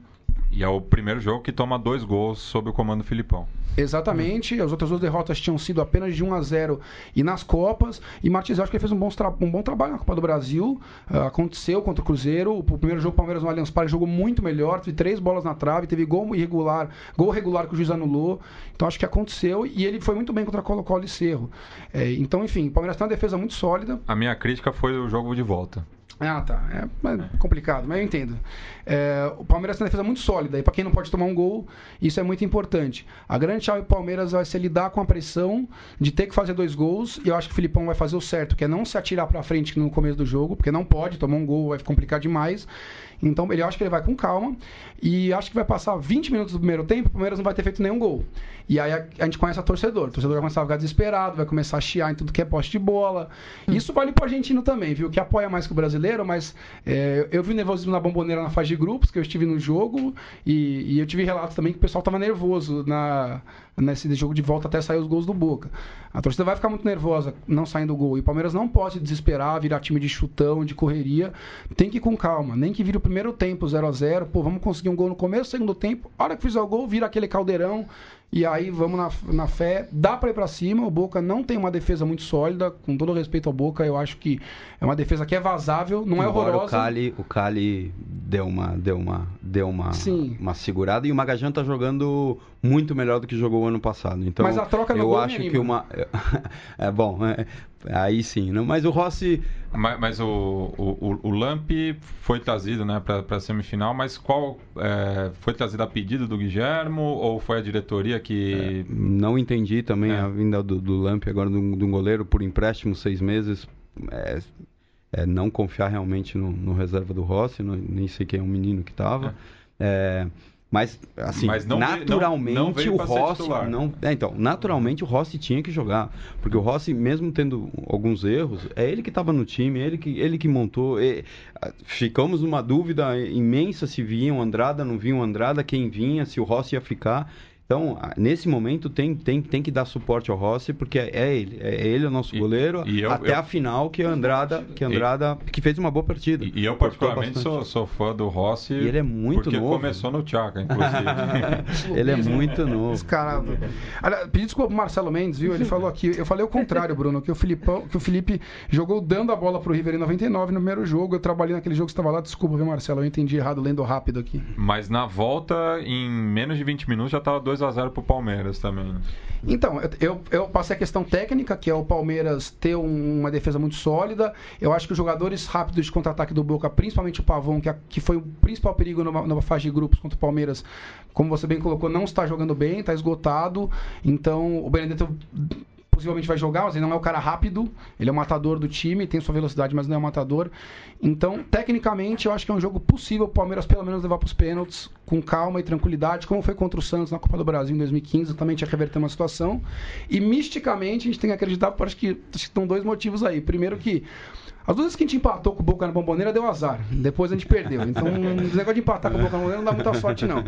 E é o primeiro jogo que toma dois gols sob o comando do Filipão. Exatamente. As outras duas derrotas tinham sido apenas de 1 a 0 e nas Copas. E Martins, acho que ele fez um bom, um bom trabalho na Copa do Brasil. Uh, aconteceu contra o Cruzeiro. O primeiro jogo, o Palmeiras no Allianz Parque jogou muito melhor. Teve três bolas na trave, teve gol irregular, gol regular que o juiz anulou. Então acho que aconteceu. E ele foi muito bem contra Colo-Colo e Cerro. É, então, enfim, o Palmeiras tem uma defesa muito sólida. A minha crítica foi o jogo de volta. Ah, tá. É, é complicado, mas eu entendo. É, o Palmeiras tem uma defesa muito sólida. E para quem não pode tomar um gol, isso é muito importante. A grande chave do Palmeiras vai ser lidar com a pressão de ter que fazer dois gols. E eu acho que o Filipão vai fazer o certo, que é não se atirar para frente no começo do jogo, porque não pode tomar um gol, vai complicar demais. Então, ele acho que ele vai com calma. E acho que vai passar 20 minutos do primeiro tempo, o Palmeiras não vai ter feito nenhum gol. E aí a, a gente conhece a torcedor. O torcedor vai começar a ficar desesperado, vai começar a chiar em tudo que é poste de bola. Hum. Isso vale pro argentino também, viu? Que apoia mais que o brasileiro, mas é, eu vi nervosismo na bomboneira na fase grupos, que eu estive no jogo, e, e eu tive relatos também que o pessoal estava nervoso na, nesse jogo de volta até sair os gols do Boca. A torcida vai ficar muito nervosa não saindo o gol. E o Palmeiras não pode desesperar, virar time de chutão, de correria. Tem que ir com calma. Nem que vire o primeiro tempo 0 a 0 Pô, vamos conseguir um gol no começo, segundo tempo. A hora que fizer o gol, vira aquele caldeirão. E aí vamos na, na fé. Dá para ir para cima. O Boca não tem uma defesa muito sólida. Com todo respeito ao Boca, eu acho que é uma defesa que é vazável, não é Embora horrorosa. O Cali, o Cali deu uma, deu uma, deu uma, Sim. uma segurada e o Magajan tá jogando muito melhor do que jogou o ano passado. Então, Mas a troca no eu gol acho que uma é bom, é, aí sim, não, mas o Rossi mas, mas o, o, o, Lamp foi trazido né, para a semifinal, mas qual é, foi trazido a pedido do Guilhermo ou foi a diretoria que. É, não entendi também é. a vinda do, do Lamp agora de um, goleiro por empréstimo seis meses. É, é, não confiar realmente no, no reserva do Rossi, no, nem sei quem é o menino que estava. É. Mas, assim, Mas não naturalmente não, não o Rossi. Não, é, então, naturalmente o Rossi tinha que jogar. Porque o Rossi, mesmo tendo alguns erros, é ele que estava no time, ele que, ele que montou. E, ficamos numa dúvida imensa se vinha o Andrada, não vinha o Andrada, quem vinha, se o Rossi ia ficar. Então, nesse momento, tem, tem, tem que dar suporte ao Rossi, porque é ele. É ele o nosso goleiro. E eu, até eu, a final que a Andrada, que Andrada e, que fez uma boa partida. E, e eu, particularmente, sou, sou fã do Rossi. E ele é muito porque novo. começou no Tchaka, inclusive. ele é muito novo. Descarado. Pedi desculpa pro Marcelo Mendes, viu? Ele falou aqui. Eu falei o contrário, Bruno, que o, Filipão, que o Felipe jogou dando a bola pro River em 99 no primeiro jogo. Eu trabalhei naquele jogo que estava lá. Desculpa, viu, Marcelo? Eu entendi errado lendo rápido aqui. Mas na volta, em menos de 20 minutos, já estava 2 a 0 pro Palmeiras. Também. Então, eu, eu passei a questão técnica, que é o Palmeiras ter um, uma defesa muito sólida. Eu acho que os jogadores rápidos de contra-ataque do Boca, principalmente o Pavão, que, a, que foi o principal perigo numa fase de grupos contra o Palmeiras, como você bem colocou, não está jogando bem, está esgotado. Então, o Benedetto possivelmente vai jogar, mas ele não é o cara rápido, ele é o matador do time, tem sua velocidade, mas não é o matador. Então, tecnicamente, eu acho que é um jogo possível o Palmeiras pelo menos levar para os pênaltis com calma e tranquilidade, como foi contra o Santos na Copa do Brasil em 2015, também tinha que reverter uma situação. E misticamente, a gente tem que acreditar, porque acho que, acho que estão dois motivos aí. Primeiro que as duas vezes que a gente empatou com o Boca na Bomboneira deu azar. Depois a gente perdeu. Então, o negócio de empatar com o Boca na Bomboneira não dá muita sorte, não.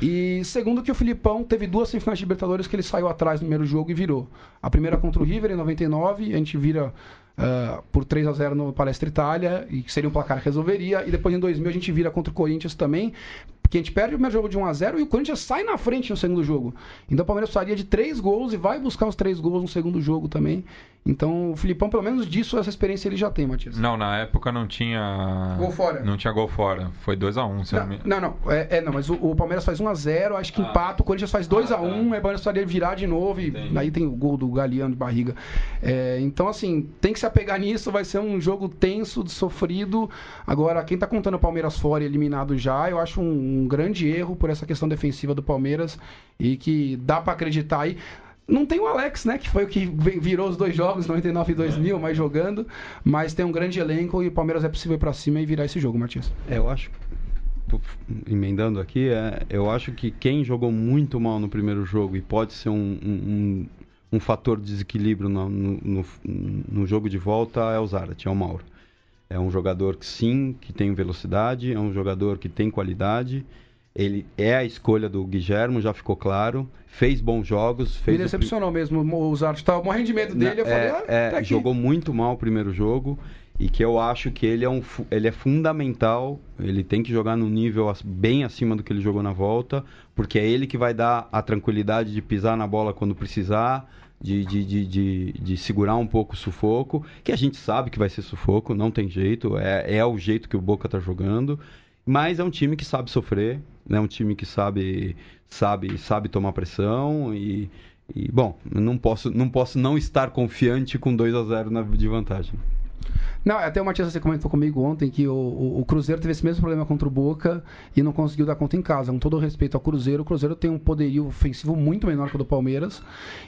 E segundo que o Filipão teve duas semifinais de Libertadores que ele saiu atrás no primeiro jogo e virou. A primeira contra o River em 99, a gente vira uh, por 3 a 0 no Palestra Itália, e que seria um placar que resolveria. E depois em 2000 a gente vira contra o Corinthians também, porque a gente perde o primeiro jogo de 1 a 0 e o Corinthians sai na frente no segundo jogo. Então o Palmeiras precisaria de três gols e vai buscar os três gols no segundo jogo também. Então o Filipão, pelo menos disso, essa experiência ele já tem, Matias. Não, na época não tinha. Gol fora. Não tinha gol fora. Foi 2x1, um, se não, me... não, não. É, é, não, mas o, o, Palmeiras faz 1x0, acho que ah. empata, o Corinthians faz 2x1, ah, um, tá. aí o Palmeiras precisaria virar de novo e Entendi. aí tem o gol do Galeano de barriga. É, então, assim, tem que se apegar nisso, vai ser um jogo tenso, sofrido. Agora, quem tá contando o Palmeiras fora e eliminado já, eu acho um, um grande erro por essa questão defensiva do Palmeiras e que dá para acreditar aí. Não tem o Alex, né? Que foi o que virou os dois jogos, 99 e 2000, mas jogando. Mas tem um grande elenco e o Palmeiras é possível ir pra cima e virar esse jogo, Matias. É, eu acho. Emendando aqui, é, eu acho que quem jogou muito mal no primeiro jogo e pode ser um, um, um fator de desequilíbrio no, no, no, jogo de volta é o Zarat, é o Mauro. É um jogador que sim, que tem velocidade, é um jogador que tem qualidade ele é a escolha do Guilherme, já ficou claro. Fez bons jogos. Fez Me decepcionou o... mesmo o. Tava morrendo de medo dele. Eu falei, é, ah, é, jogou muito mal o primeiro jogo. E que eu acho que ele é, um, ele é fundamental. Ele tem que jogar num nível bem acima do que ele jogou na volta. Porque é ele que vai dar a tranquilidade de pisar na bola quando precisar. De, de, de, de, de segurar um pouco o sufoco. Que a gente sabe que vai ser sufoco, não tem jeito. É, é o jeito que o Boca tá jogando. Mas é um time que sabe sofrer, é um time que sabe sabe sabe tomar pressão e, e bom, não posso não posso não estar confiante com 2 a 0 na, de vantagem. Não, até o Matias você comentou comigo ontem que o, o, o, Cruzeiro teve esse mesmo problema contra o Boca e não conseguiu dar conta em casa. Com todo respeito ao Cruzeiro, o Cruzeiro tem um poderio ofensivo muito menor que o do Palmeiras.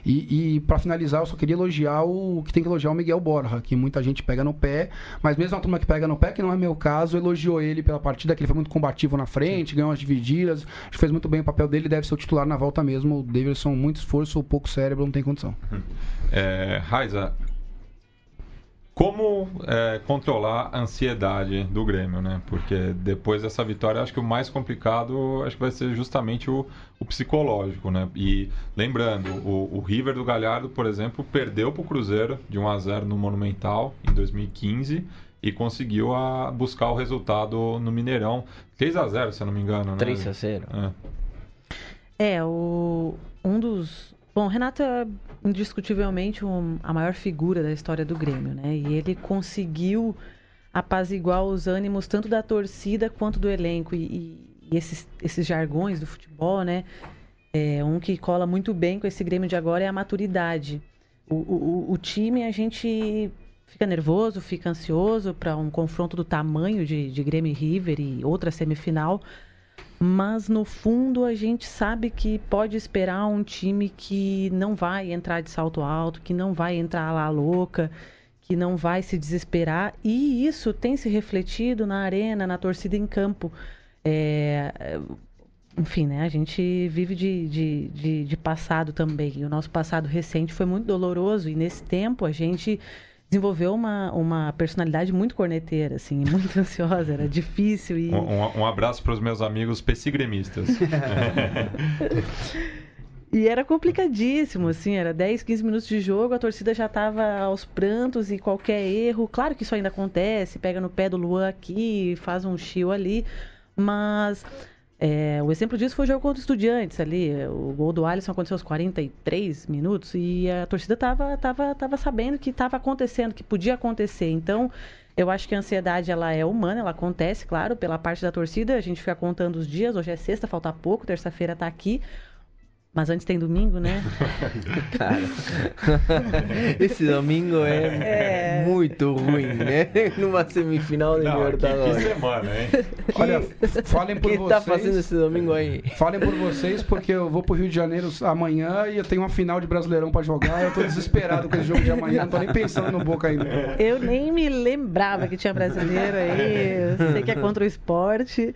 E, e para finalizar, eu só queria elogiar o que tem que elogiar o Miguel Borja, que muita gente pega no pé, mas mesmo a turma que pega no pé, que não é meu caso, elogiou ele pela partida, que ele foi muito combativo na frente, ganhou as divididas, fez muito bem o papel dele, deve ser o titular na volta mesmo. O Davidson, muito esforço, ou pouco cérebro, não tem condição. É, Raiza, como é, controlar a ansiedade do Grêmio, né? Porque depois dessa vitória, acho que o mais complicado acho que vai ser justamente o, o psicológico, né? E lembrando, o, o, River do Galhardo, por exemplo, perdeu para o Cruzeiro de 1 a 0 no Monumental em 2015 e conseguiu a, buscar o resultado no Mineirão. 3 a 0 se eu não me engano, né? 3 a 0 É, é o, um dos Bom, Renato é indiscutivelmente um, a maior figura da história do Grêmio, né? E ele conseguiu apaziguar os ânimos tanto da torcida quanto do elenco e, e esses, esses jargões do futebol, né? É, um que cola muito bem com esse Grêmio de agora é a maturidade. O, o, o time, a gente fica nervoso, fica ansioso para um confronto do tamanho de, de Grêmio e River e outra semifinal, mas no fundo a gente sabe que pode esperar um time que não vai entrar de salto alto, que não vai entrar lá louca, que não vai se desesperar, e isso tem se refletido na arena, na torcida em campo. É, enfim, né? A gente vive de, de, de, de passado também. E o nosso passado recente foi muito doloroso, e nesse tempo a gente desenvolveu uma, uma personalidade muito corneteira, assim, muito ansiosa, era difícil e... Um, um abraço para os meus amigos pessigremistas. e era complicadíssimo, assim, era 10, 15 minutos de jogo, a torcida já estava aos prantos e qualquer erro, claro que isso ainda acontece, pega no pé do Luan aqui, faz um chill ali, mas é, o exemplo disso foi o jogo contra o Estudiantes ali. O gol do Alisson aconteceu aos 43 minutos e a torcida estava tava, tava sabendo que estava acontecendo, que podia acontecer. Então, eu acho que a ansiedade ela é humana, ela acontece, claro, pela parte da torcida. A gente fica contando os dias. Hoje é sexta, falta pouco, terça-feira está aqui. Mas antes tem domingo, né? Cara, esse domingo é, É. muito ruim, né? Numa semifinal de Não, que, que Libertadores. semana, hein? Olha, falem O por que vocês. tá fazendo esse domingo aí? Falem por vocês, porque eu vou pro Rio de Janeiro amanhã e eu tenho uma final de Brasileirão pra jogar. Eu tô desesperado com esse jogo de amanhã, não tô nem pensando no Boca ainda. Eu nem me lembrava que tinha brasileiro aí. Eu sei que é contra o esporte.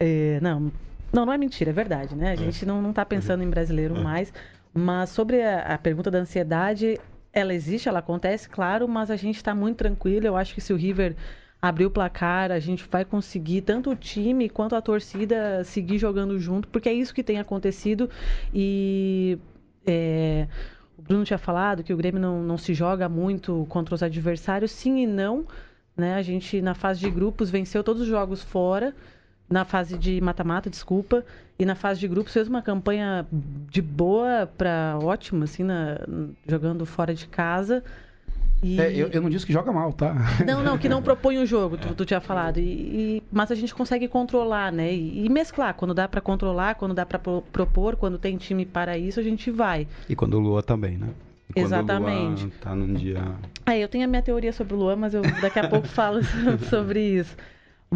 É, não, não, não é mentira, é verdade, né? A gente não, não tá pensando em brasileiro mais. Mas sobre a, a pergunta da ansiedade, ela existe, ela acontece, claro, mas a gente está muito tranquilo. Eu acho que se o River abrir o placar, a gente vai conseguir tanto o time quanto a torcida seguir jogando junto, porque é isso que tem acontecido. E é, o Bruno tinha falado que o Grêmio não, não se joga muito contra os adversários, sim e não. Né? A gente, na fase de grupos, venceu todos os jogos fora. Na fase de mata-mata, desculpa. E na fase de grupos fez uma campanha de boa para ótima, assim, na- jogando fora de casa. E... É, eu, eu não disse que joga mal, tá? Não, não, que não propõe o jogo, tu, tu tinha falado. E, e- mas a gente consegue controlar, né? E, e mesclar. Quando dá pra controlar, quando dá pra pro- propor, quando tem time para isso, a gente vai. E quando o Lua também, né? Quando Exatamente. o tá num dia. Aí eu tenho a minha teoria sobre o Luan, mas eu daqui a pouco falo sobre isso.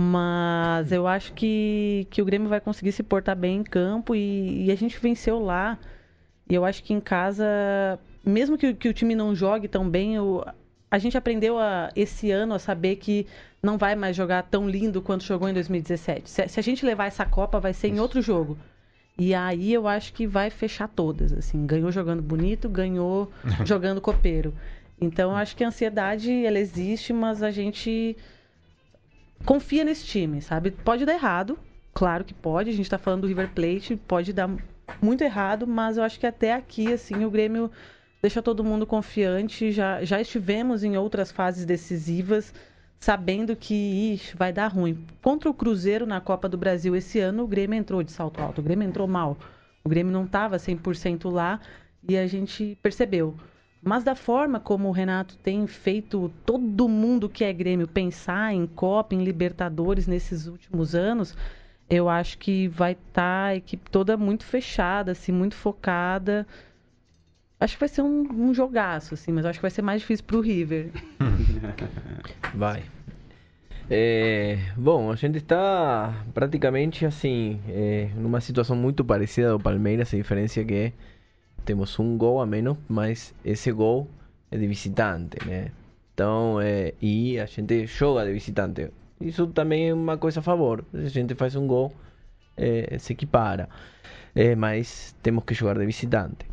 Mas eu acho que, que o Grêmio vai conseguir se portar bem em campo e, e a gente venceu lá. E eu acho que em casa, mesmo que, o- que o time não jogue tão bem, eu- a gente aprendeu a, esse ano a saber que não vai mais jogar tão lindo quanto jogou em 2017. Se, se a gente levar essa Copa, vai ser em outro jogo. E aí eu acho que vai fechar todas, assim, ganhou jogando bonito, ganhou jogando copeiro. Então eu acho que a ansiedade ela existe, mas a gente confia nesse time, sabe? Pode dar errado, claro que pode. A gente tá falando do River Plate, pode dar muito errado, mas eu acho que até aqui assim o Grêmio deixa todo mundo confiante. Já já estivemos em outras fases decisivas sabendo que ixi, vai dar ruim. Contra o Cruzeiro na Copa do Brasil esse ano, o Grêmio entrou de salto alto, o Grêmio entrou mal. O Grêmio não estava 100% lá e a gente percebeu. Mas da forma como o Renato tem feito todo mundo que é Grêmio pensar em Copa, em Libertadores nesses últimos anos, eu acho que vai estar a equipe toda muito fechada, assim, muito focada. Acho que vai ser um, um jogaço, assim, mas eu acho que vai ser mais difícil pro River. Vai. É, bom, a gente está praticamente assim, é, numa situação muito parecida ao Palmeiras, a diferença é que temos um gol a menos, mas esse gol é de visitante, né? Então, é, e a gente joga de visitante. Isso também é uma coisa a favor. Se a gente faz um gol, é, se equipara. É, mas temos que jogar de visitante.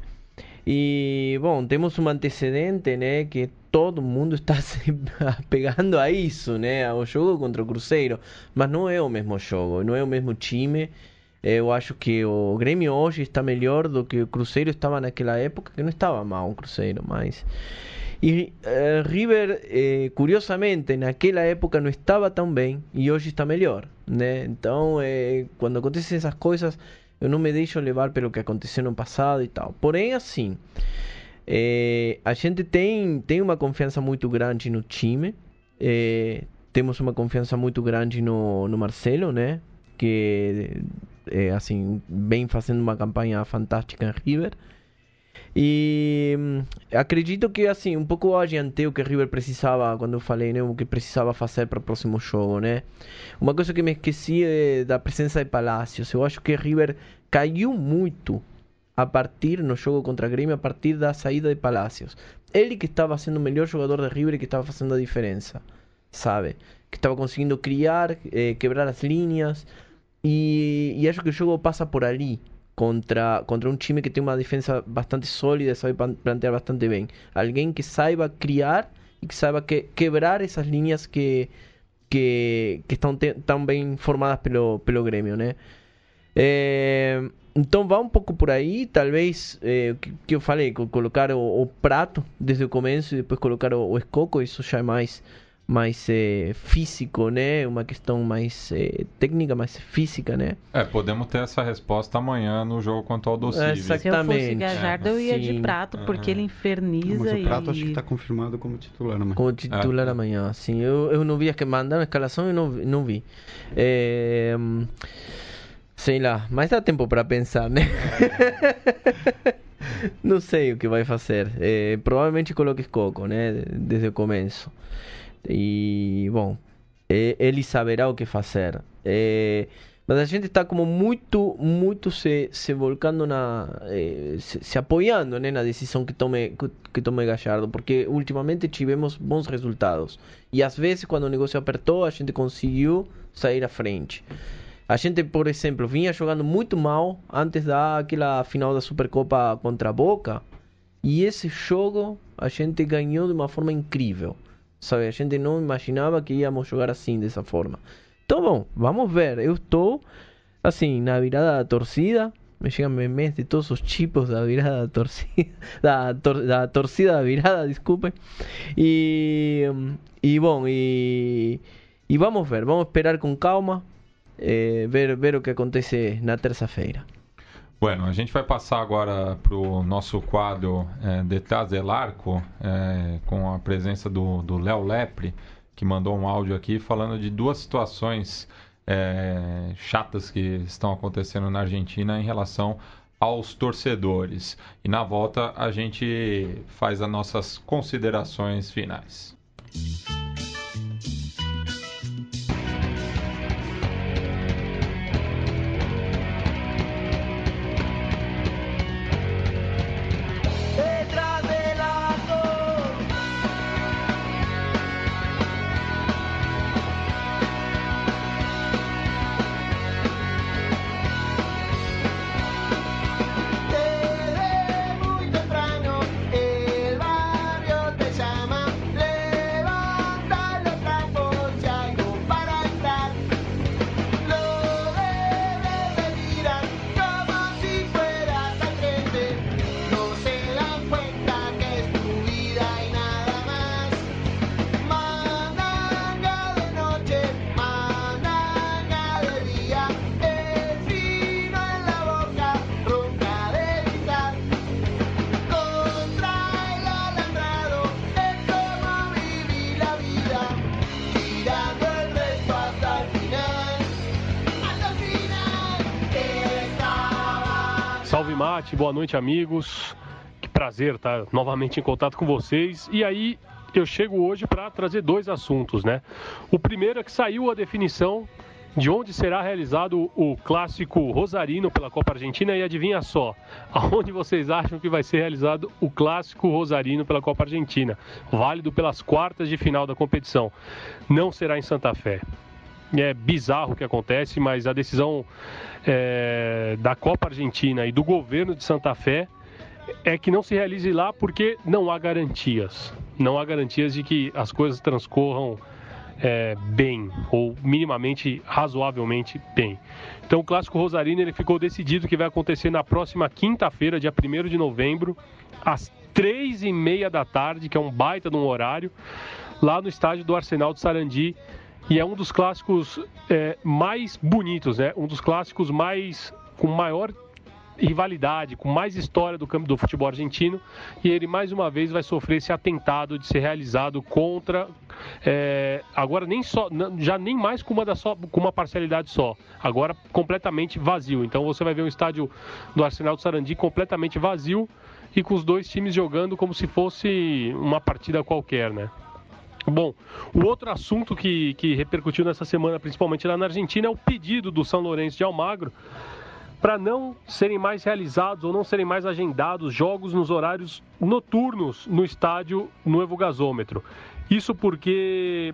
E, bom, temos um antecedente, né, que todo mundo está se pegando a isso, né, ao jogo contra o Cruzeiro, mas não é o mesmo jogo, não é o mesmo time. Eu acho que o Grêmio hoje está melhor do que o Cruzeiro estava naquela época, que não estava mal o Cruzeiro, mas... E eh, River, eh, curiosamente, naquela época não estava tão bem e hoje está melhor, né? Então, eh, quando acontecem essas coisas, eu não me deixo levar pelo que aconteceu no passado e tal. Porém, assim, eh, a gente tem, tem uma confiança muito grande no time, eh, temos uma confiança muito grande no, no Marcelo, né? Que, eh, assim, vem fazendo uma campanha fantástica em River. E hum, acredito que assim, um pouco adiantei o que River precisava quando eu falei, né, o que precisava fazer para o próximo jogo, né? Uma coisa que me esqueci é da presença de Palacios. Eu acho que River caiu muito a partir no jogo contra Grêmio a partir da saída de Palacios. Ele que estava sendo o melhor jogador de River e que estava fazendo a diferença, sabe? Que estava conseguindo criar, eh, quebrar as linhas e, acho que o jogo passa por ali contra, contra um time que tem uma defesa bastante sólida, sabe plantear bastante bem. Alguém que saiba criar e que saiba que, quebrar essas linhas que, que, que estão te- tão bem formadas pelo, pelo Grêmio, né? É, então vá um pouco por aí, talvez é, que, que eu falei, co- colocar o, o prato desde o começo e depois colocar o, o escoco, isso já é mais mais é, físico, né? Uma questão mais é, técnica, mais física, né? É, podemos ter essa resposta amanhã no jogo contra o Aldo É, Civi. Se eu fosse Exatamente. Gajardo, eu ia de Sim. prato, porque ele inferniza Mas o Prato e... acho que tá confirmado como titular, né? Como titular É. amanhã, sim. Eu, eu não vi que mandaram a escalação, eu não, vi- não vi. É, hum, Sei lá, mas dá tempo para pensar, né? Não sei o que vai fazer. É, provavelmente coloque Coco, né? Desde o começo. E, bom, ele saberá o que fazer. É, mas a gente está como muito, muito se, se volcando na. Eh, se, se, apoiando né, na decisão que tome, que tome Gallardo, porque ultimamente tivemos bons resultados. E às vezes, quando o negócio apertou, a gente conseguiu sair à frente. A gente, por exemplo, vinha jogando muito mal antes daquela final da Supercopa contra a Boca. E esse jogo a gente ganhou de uma forma incrível. Sabe, a gente não imaginava que íamos jogar assim, dessa forma. Então, vamos ver. Eu estou, assim, na virada da torcida. Me chegam memes de todos os tipos da virada da torcida. Da, tor da torcida da virada, desculpe. E, e bom, e, e vamos ver. Vamos esperar com calma. Eh, ver, ver o que acontece na terça-feira. Bueno, a gente vai passar agora para o nosso quadro é, Detrás del Arco, é, com a presença do Léo Lepre que mandou um áudio aqui falando de duas situações é, chatas que estão acontecendo na Argentina em relação aos torcedores. E na volta a gente faz as nossas considerações finais. Mate, noite, amigos. Que prazer estar novamente em contato com vocês. E aí, eu chego hoje para trazer dois assuntos, né? O primeiro é que saiu a definição de onde será realizado o clássico Rosarino pela Copa Argentina e adivinha só, aonde vocês acham que vai ser realizado o clássico Rosarino pela Copa Argentina, válido pelas quartas de final da competição. Não será em Santa Fé. É bizarro o que acontece, mas a decisão é, da Copa Argentina e do governo de Santa Fé é que não se realize lá porque não há garantias. Não há garantias de que as coisas transcorram é, bem ou minimamente, razoavelmente bem. Então o Clássico Rosarino ele ficou decidido que vai acontecer na próxima quinta-feira, dia 1 de novembro, às três e meia da tarde, que é um baita de um horário, lá no estádio do Arsenal de Sarandi, e é um dos clássicos é, mais bonitos, né? Um dos clássicos mais com maior rivalidade, com mais história do campo do futebol argentino, e ele mais uma vez vai sofrer esse atentado de ser realizado contra é, agora nem só já nem mais com uma da só com uma parcialidade só, agora completamente vazio. Então você vai ver um estádio do Arsenal do Sarandi completamente vazio e com os dois times jogando como se fosse uma partida qualquer, né? Bom, o outro assunto que, que repercutiu nessa semana, principalmente lá na Argentina, é o pedido do São Lourenço de Almagro para não serem mais realizados ou não serem mais agendados jogos nos horários noturnos no estádio Novo Gasômetro. Isso porque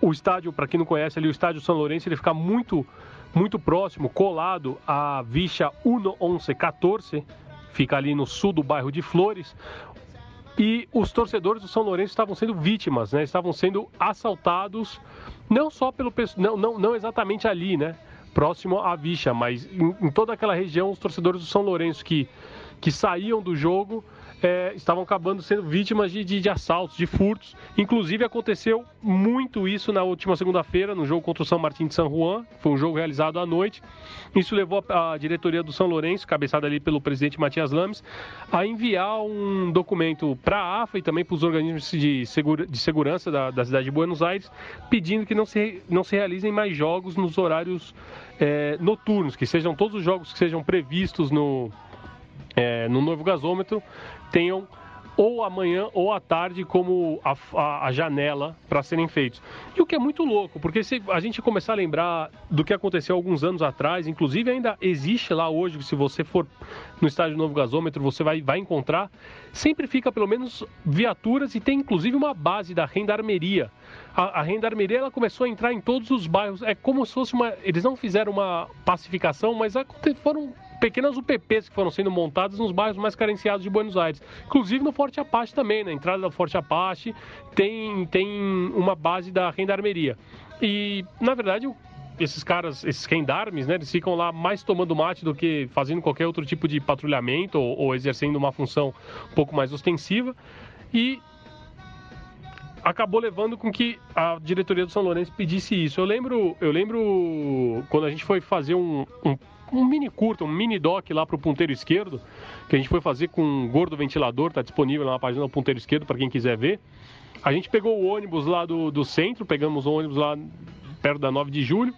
o estádio, para quem não conhece ali, o estádio São Lourenço, ele fica muito, muito próximo, colado à Vicha 1114, fica ali no sul do bairro de Flores, e os torcedores do São Lourenço estavam sendo vítimas, né? Estavam sendo assaltados, não só pelo não, não, não exatamente ali, né? Próximo à Vicha, mas em, em toda aquela região, os torcedores do São Lourenço que que saíam do jogo é, estavam acabando sendo vítimas de, de, de, assaltos, de furtos. Inclusive aconteceu muito isso na última segunda-feira, no jogo contra o São Martin de São Juan. Foi um jogo realizado à noite. Isso levou a, a diretoria do São Lourenço, cabeçada ali pelo presidente Matias Lames, a enviar um documento para a AFA e também para os organismos de, segura, de segurança da, da, cidade de Buenos Aires, pedindo que não se, não se realizem mais jogos nos horários é, noturnos, que sejam todos os jogos que sejam previstos no, é, no novo gasômetro tenham ou amanhã ou à tarde como a, a, a janela para serem feitos. E o que é muito louco, porque se a gente começar a lembrar do que aconteceu alguns anos atrás, inclusive ainda existe lá hoje, se você for no estádio Novo Gasômetro, você vai, vai encontrar, sempre fica pelo menos viaturas e tem inclusive uma base da Rendarmeria. A, a Rendarmeria ela começou a entrar em todos os bairros, é como se fosse uma... Eles não fizeram uma pacificação, mas foram pequenas UPPs que foram sendo montadas nos bairros mais carenciados de Buenos Aires. Inclusive no Forte Apache também, na entrada da Forte Apache tem, tem uma base da Rendarmeria. E, na verdade, esses caras, esses gendarmes, né, eles ficam lá mais tomando mate do que fazendo qualquer outro tipo de patrulhamento ou, ou exercendo uma função um pouco mais ostensiva. E acabou levando com que a diretoria do São Lourenço pedisse isso. Eu lembro, eu lembro quando a gente foi fazer um, um um mini curta, um mini doc lá para o ponteiro esquerdo, que a gente foi fazer com um gordo ventilador, está disponível lá na página do ponteiro esquerdo para quem quiser ver. A gente pegou o ônibus lá do, do centro, pegamos o ônibus lá perto da 9 de julho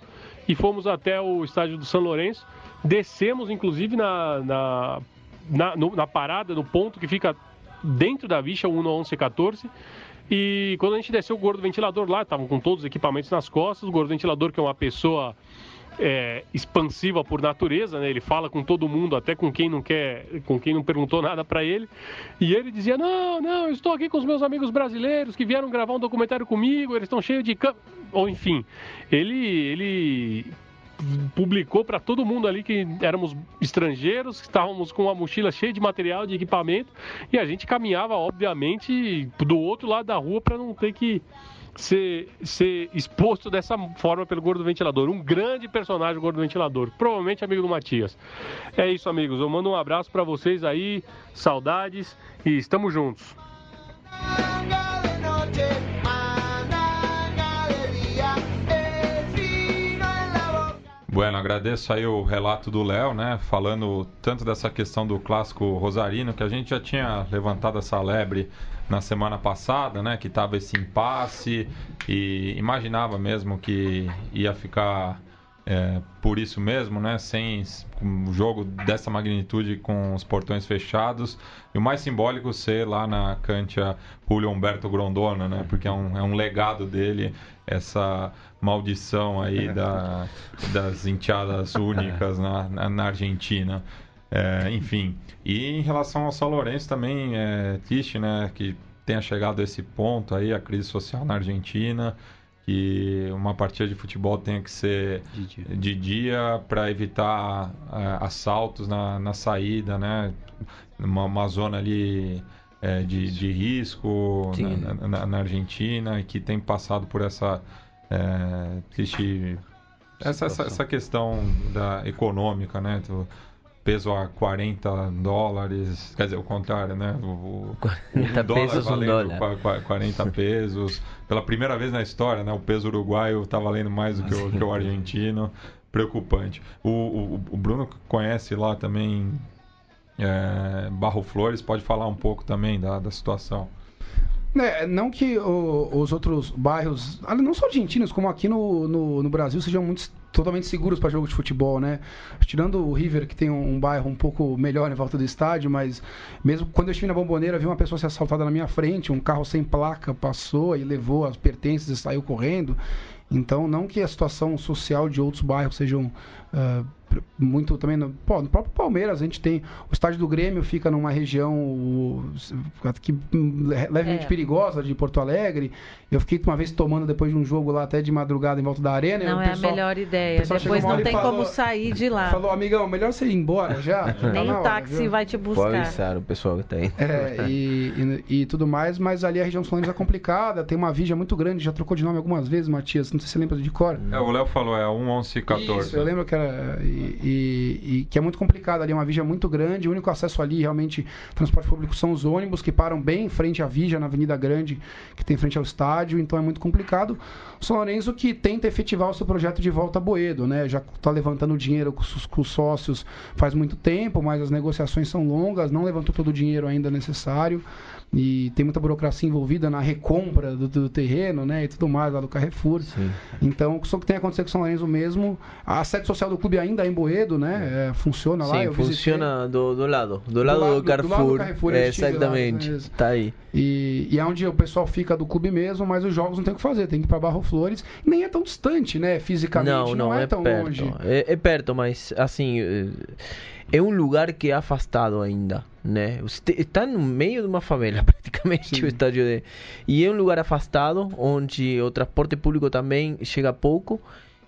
e fomos até o estádio do São Lourenço. Descemos, inclusive, na, na, na, no, na parada, no ponto que fica dentro da Vicha 1114. E quando a gente desceu o gordo ventilador lá, estavam com todos os equipamentos nas costas. O gordo ventilador, que é uma pessoa é, expansiva por natureza, né? Ele fala com todo mundo, até com quem não quer, com quem não perguntou nada para ele. E ele dizia: "Não, não, eu estou aqui com os meus amigos brasileiros que vieram gravar um documentário comigo, eles estão cheios de ou enfim, ele ele publicou para todo mundo ali que éramos estrangeiros, que estávamos com uma mochila cheia de material, de equipamento, e a gente caminhava, obviamente, do outro lado da rua para não ter que ser, ser exposto dessa forma pelo Gordo Ventilador. Um grande personagem, Gordo Ventilador. Provavelmente amigo do Matias. É isso, amigos. Eu mando um abraço para vocês aí. Saudades e estamos juntos. Bueno, agradeço aí o relato do Léo, né? Falando tanto dessa questão do clássico rosarino, que a gente já tinha levantado essa lebre na semana passada, né? Que tava esse impasse e imaginava mesmo que ia ficar é, por isso mesmo, né? Sem um jogo dessa magnitude com os portões fechados. E o mais simbólico ser lá na Cantia Julio Humberto Grondona, né? Porque é um, é um legado dele, essa maldição aí da, das enteadas únicas na, na, na Argentina. É, enfim, e em relação ao São Lourenço também é triste, né, que tenha chegado a esse ponto aí, a crise social na Argentina, que uma partida de futebol tenha que ser de dia, dia para evitar é, assaltos na, na saída, né, uma, uma zona ali é, de, de risco na, na, na, Argentina, que tem passado por essa é, triste essa, essa, essa, questão da econômica, né? Do, peso a 40 dólares, quer dizer, o contrário, né? O, 40 dólar pesos, valendo um dólar. 40 pesos. Pela primeira vez na história, né? O peso uruguaio está valendo mais do que o, que o argentino. Preocupante. O, o, o, Bruno conhece lá também é, Barro Flores, pode falar um pouco também da, da situação. É, não que o, os outros bairros, não só argentinos, como aqui no, no, no Brasil, sejam muito, totalmente seguros para jogo de futebol, né? Tirando o River, que tem um, um, bairro um pouco melhor em volta do estádio, mas mesmo quando eu estive na Bomboneira, vi uma pessoa ser assaltada na minha frente, um carro sem placa passou e levou as pertences e saiu correndo. Então, não que a situação social de outros bairros sejam uh, muito também no, pô, no próprio Palmeiras a gente tem o estádio do Grêmio fica numa região que levemente é. perigosa de Porto Alegre. Eu fiquei uma vez tomando depois de um jogo lá até de madrugada em volta da arena não é pessoal, a melhor ideia. depois não tem falou, como sair de lá. falou amigão melhor você ir embora já nem o táxi viu? vai te buscar. Pode o pessoal que tem é, e, e, e, tudo mais mas ali a região Sul é complicada tem uma vigia muito grande já trocou de nome algumas vezes Matias não sei se você lembra de cor. É, o Léo falou é 1114 Isso, eu lembro que era e, e, e que é muito complicado ali, é uma Vija muito grande, o único acesso ali realmente transporte público são os ônibus que param bem em frente à Vija, na Avenida Grande, que tem frente ao estádio, então é muito complicado. O São Lourenço que tenta efetivar o seu projeto de volta a Boedo, né? Já está levantando dinheiro com os, com os sócios faz muito tempo, mas as negociações são longas, não levantou todo o dinheiro ainda necessário e tem muita burocracia envolvida na recompra do, do terreno, né, e tudo mais lá do Carrefour. Sim. Então, só que tem acontecido com São Lourenço mesmo. A sede social do clube ainda é em Boedo, né? É, funciona lá. Sim, funciona do, do, lado, do lado do, lado, do Carrefour. Do lado do Carrefour é, exatamente. Lá, tá aí. E, e é onde o pessoal fica do clube mesmo, mas os jogos não tem o que fazer, tem que ir para Barro Flores. Nem é tão distante, né, fisicamente, não, não, não é, é, tão perto. longe. É, é perto, mas assim, é um lugar que é afastado ainda, né? Você está no meio de uma favela, praticamente, Sim. o estádio de... E é um lugar afastado, onde o transporte público também chega pouco.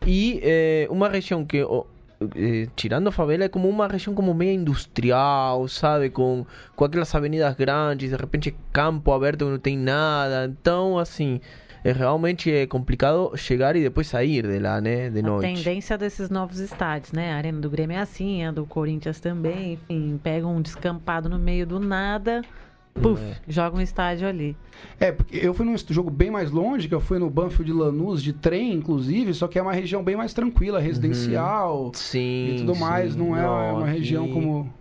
E é uma região que, é, tirando a favela, é como uma região como meio industrial, sabe? Com, com aquelas avenidas grandes, de repente campo aberto não tem nada. Então, assim é realmente é complicado chegar e depois sair de lá, né, de noite. A tendência desses novos estádios, né? A Arena do Grêmio é assim, a do Corinthians também, enfim, pega um descampado no meio do nada, puf, é. joga um estádio ali. É, porque eu fui num jogo bem mais longe, que eu fui no Banfield de Lanús, de trem, inclusive, só que é uma região bem mais tranquila, residencial uhum. sim, e tudo mais, sim. não é não, uma região como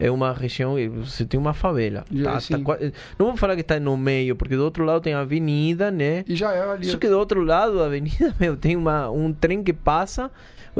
é uma região, você tem uma favela. Tá, tá, não vou falar que está no meio, porque do outro lado tem a avenida, né? E já é ali. Só que do outro lado da avenida, meu, tem uma, um trem que passa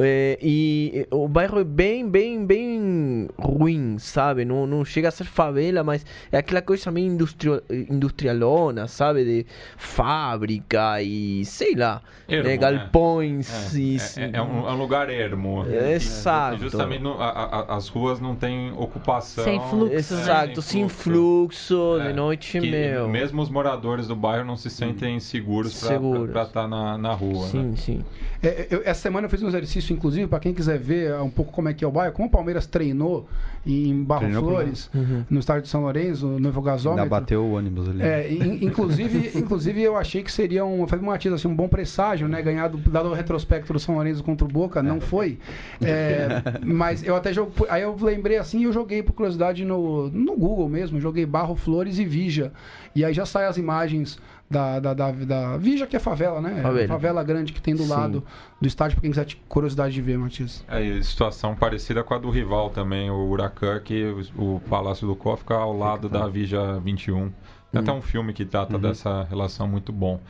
é, e o bairro é bem, bem, bem ruim, sabe? Não, não chega a ser favela, mas é aquela coisa meio industri industrialona, sabe? De fábrica e sei lá, ermo, né? galpões. Né? E, é, é, um, é, um, lugar ermo. É, exato. E justamente no, a, a, as ruas não têm ocupação. Sem fluxo. Exato, sem fluxo, de noite, meu. Mesmo os moradores do bairro não se sentem seguros para estar tá na, na rua. Sim, né? sim. É, eu, essa semana eu fiz um exercício, inclusive, para quem quiser ver um pouco como é que é o bairro, como o Palmeiras treinou em Barro treinou Flores, uhum. no estádio de São Lourenço, no Novo Gasômetro. Ainda bateu o ônibus ali. É, in, inclusive, inclusive, eu achei que seria um, foi uma assim, um bom presságio, né? Ganhado, dado o retrospecto do São Lourenço contra o Boca, não foi. É, mas eu até jogo, aí eu lembrei assim, eu joguei por curiosidade no, no Google mesmo, joguei Barro Flores e Vija. E aí já saem as imagens da, da, da, da Vija, que é favela, né? Favela. favela grande que tem do Sim. lado do estádio, pra quem quiser curiosidade de ver, Matias. É, situação parecida com a do rival também, o Huracan, que o, o Palácio do Có fica ao lado da Vija 21. Tem até hum. um filme que trata uhum. dessa relação muito bom.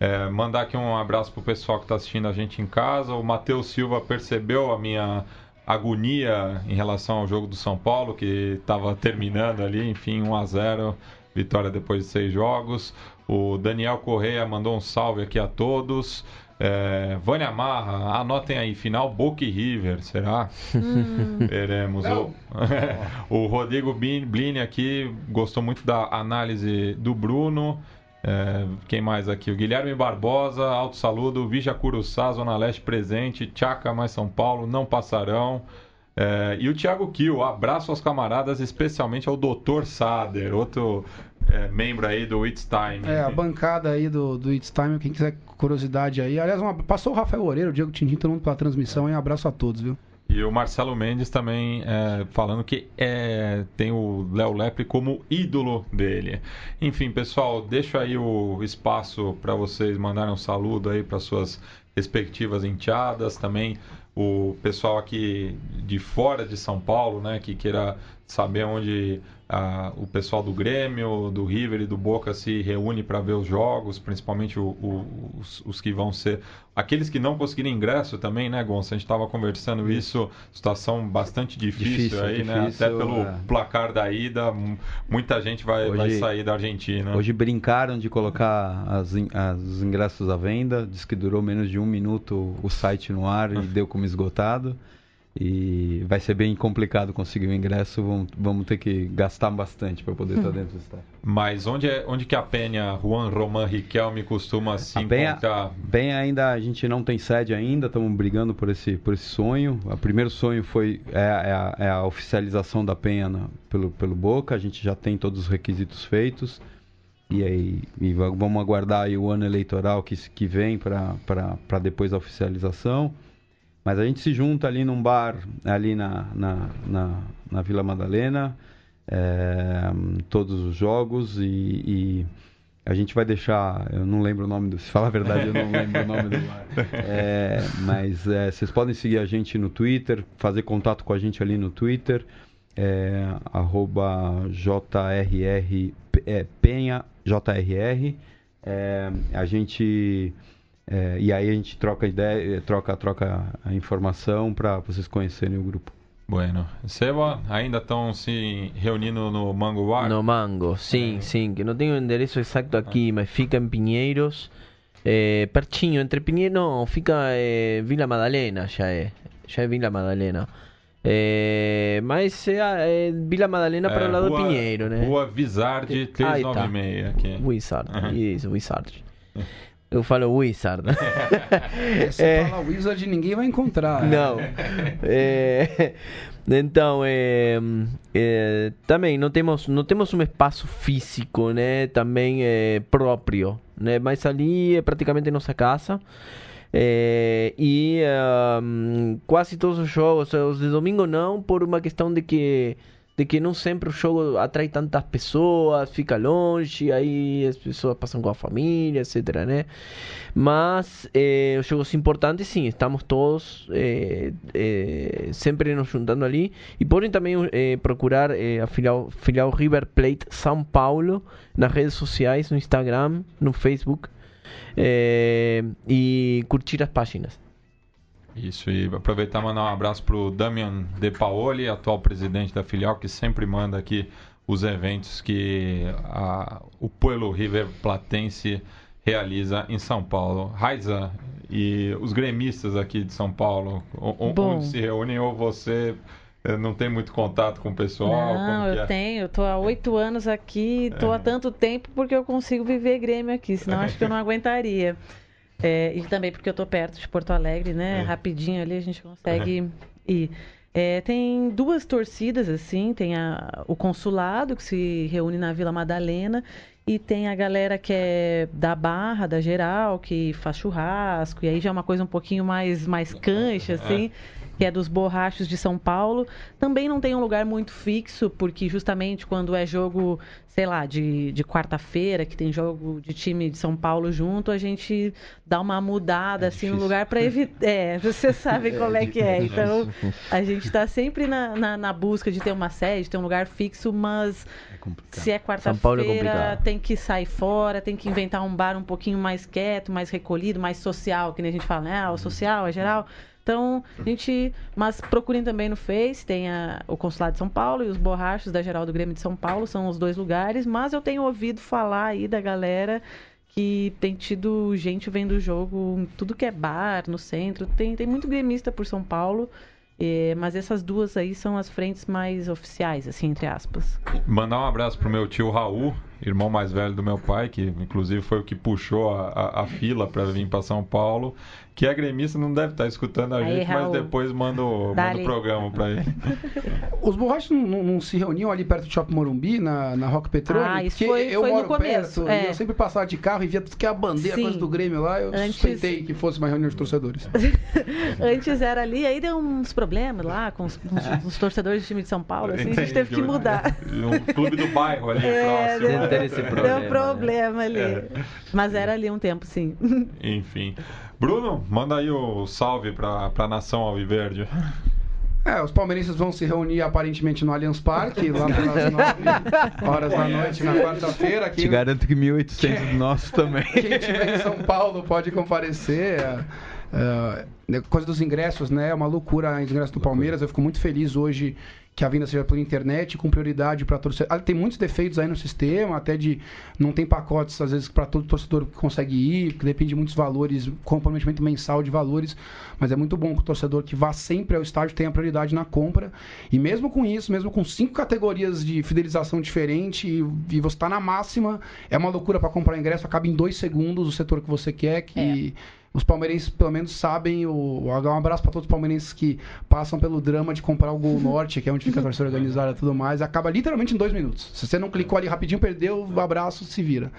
É, mandar aqui um abraço pro pessoal que está assistindo a gente em casa. O Matheus Silva percebeu a minha agonia em relação ao jogo do São Paulo, que estava terminando ali, enfim, 1 a 0 vitória depois de seis jogos. O Daniel Correia mandou um salve aqui a todos. É, Vânia Marra, anotem aí, final Boca e River, será? Hum. Veremos. O, o, Rodrigo Blini aqui gostou muito da análise do Bruno. É, quem mais aqui? O Guilherme Barbosa, Alto Saludo, Vija Curuçá, Zona Leste presente, Tchaca mais São Paulo, não passarão. É, e o Thiago Kiel, abraço aos camaradas, especialmente ao Dr. Sader, outro é, membro aí do It's Time. É, a bancada aí do, do It's Time, quem quiser curiosidade aí. Aliás, uma, passou o Rafael Oreiro, o Diego Tintin, todo mundo pela transmissão, um abraço a todos, viu? E o Marcelo Mendes também é, falando que é, tem o Léo Lepre como ídolo dele. Enfim, pessoal, deixo aí o espaço para vocês mandarem um saludo aí para suas respectivas enteadas, também o pessoal aqui de fora de São Paulo, né, que queira saber onde ah, o pessoal do Grêmio, do River e do Boca se reúne para ver os jogos, principalmente o, o, os, os, que vão ser. Aqueles que não conseguiram ingresso também, né, Gonça? A gente estava conversando isso, situação bastante difícil, difícil aí, difícil, né? Até pelo é... placar da ida, muita gente vai, hoje, vai sair da Argentina. Hoje brincaram de colocar as, as ingressos à venda, diz que durou menos de um minuto o site no ar e deu como esgotado. E vai ser bem complicado conseguir o ingresso, vamos, vamos ter que gastar bastante para poder estar dentro do estádio. Mas onde, é, onde que a Penha, Juan Roman Riquelme costuma se a Penha, encontrar? Penha ainda, a gente não tem sede ainda, estamos brigando por esse, por esse sonho. O primeiro sonho foi é, é, a, é a, oficialização da Penha na, pelo, pelo Boca, a gente já tem todos os requisitos feitos. E aí e vamos aguardar o ano eleitoral que, que vem para depois da oficialização. Mas a gente se junta ali num bar, ali na, na, na, na Vila Madalena, é, todos os jogos e, e, a gente vai deixar, eu não lembro o nome do, se falar a verdade, eu não lembro o nome do bar. É, mas é, vocês podem seguir a gente no Twitter, fazer contato com a gente ali no Twitter, é, arroba JRR, é, Penha JRR. A gente é, e aí a gente troca ideia, troca, troca a informação para vocês conhecerem o grupo. Bueno. Seba, ainda estão se reunindo no Mango Bar? No Mango, sim, é. sim. Que não tenho o endereço exato aqui, ah. mas fica em Pinheiros. É, pertinho, entre Pinheiros. Não, fica é, Vila Madalena, já é. Já é Vila Madalena. É, mas é, é Vila Madalena para o lado rua, do Pinheiro, né? Rua Vizard 396 tá. aqui. Wizard, uhum. isso, Wizard. Eu falo Wizard. Se é, fala Wizard, ninguém vai encontrar. Não. É, então, é, é, também não temos, não temos um espaço físico, né? Também é, próprio, né? Mas ali é praticamente nossa casa. É, e um, quase todos os jogos, os de domingo não, por uma questão de que de que não sempre o jogo atrai tantas pessoas, fica longe, aí as pessoas passam com a família, etc, né? Mas eh, os jogos importantes, sim, estamos todos eh, eh, sempre nos juntando ali. E podem também procurar a filial, filial River Plate São Paulo nas redes sociais, no Instagram, no Facebook, e curtir as páginas. Isso, e aproveitar e mandar um abraço para o Damian De Paoli, atual presidente da filial, que sempre manda aqui os eventos que a, o Pueblo River Platense realiza em São Paulo. Raiza e os gremistas aqui de São Paulo, onde se reúnem ou você eh, não tem muito contato com o pessoal? Não, eu é? tenho. Eu tô há oito anos aqui, tô é. há tanto tempo porque eu consigo viver Grêmio aqui, senão acho que eu não aguentaria. É, e também porque eu tô perto de Porto Alegre, né? É. Rapidinho ali a gente consegue uhum. ir. É, tem duas torcidas, assim, tem a, o consulado que se reúne na Vila Madalena e tem a galera que é da Barra, da Geral, que faz churrasco, e aí já é uma coisa um pouquinho mais, mais cancha, assim que é dos borrachos de São Paulo. Também não tem um lugar muito fixo, porque justamente quando é jogo, sei lá, de, de quarta-feira, que tem jogo de time de São Paulo junto, a gente dá uma mudada é assim no lugar para evitar. É, você sabe como é, que é. Então, a gente está sempre na, na, na, busca de ter uma sede, ter um lugar fixo, mas é se é, é quarta-feira, é tem que sair fora, tem que inventar um bar um pouquinho mais quieto, mais recolhido, mais social, que nem a gente fala, né? Ah, o social é geral. Então, a gente. Mas procurem também no Face, tem a, o Consulado de São Paulo e os Borrachos da Geral do Grêmio de São Paulo, são os dois lugares. Mas eu tenho ouvido falar aí da galera que tem tido gente vendo o jogo tudo que é bar, no centro. Tem, tem muito gremista por São Paulo. É, mas essas duas aí são as frentes mais oficiais, assim, entre aspas. Mandar um abraço pro meu tio Raul, irmão mais velho do meu pai, que inclusive foi o que puxou a, a, a fila para vir para São Paulo que é gremista não deve estar escutando a Aí, gente, Raul. mas depois manda o, manda o programa para ele. Os borrachos não, não, não, se reuniam ali perto do Shopping Morumbi, na, na Rock Petróleo? Ah, isso foi, eu foi moro no começo. Perto, é. eu sempre passava de carro e via que a bandeira coisa do Grêmio lá, eu Antes... suspeitei que fosse uma reunião de torcedores. Antes era ali, aí deu uns problemas lá com os, os, os torcedores do time de São Paulo, assim, Entendi, a gente teve que mudar. Um clube do bairro ali é, próximo. Deu, esse problema, deu problema ali. É. Mas era ali um tempo, sim. Enfim. Bruno, manda aí o salve para a nação Alviverde. É, os palmeirenses vão se reunir aparentemente no Allianz Parque, lá pelas 9 horas da noite, na quarta-feira. Te garanto que 1.800 nossos também. Quem estiver em São Paulo pode comparecer. É, é, coisa dos ingressos, né? É uma loucura os ingressos do Palmeiras. Eu fico muito feliz hoje que a venda seja por internet, com prioridade para torcedor. Ah, tem muitos defeitos aí no sistema, até de não tem pacotes, às vezes, para todo torcedor que consegue ir, que depende de muitos valores, comprometimento mensal de valores, mas é muito bom que o torcedor que vá sempre ao estádio tenha prioridade na compra. E mesmo com isso, mesmo com cinco categorias de fidelização diferente e, e você está na máxima, é uma loucura para comprar ingresso, acaba em dois segundos o setor que você quer, que. É os palmeirenses pelo menos sabem o um abraço para todos os palmeirenses que passam pelo drama de comprar o Gol Norte, que é onde fica a torcida organizada e tudo mais, acaba literalmente em dois minutos. Se você não clicou ali rapidinho, perdeu, abraço se vira.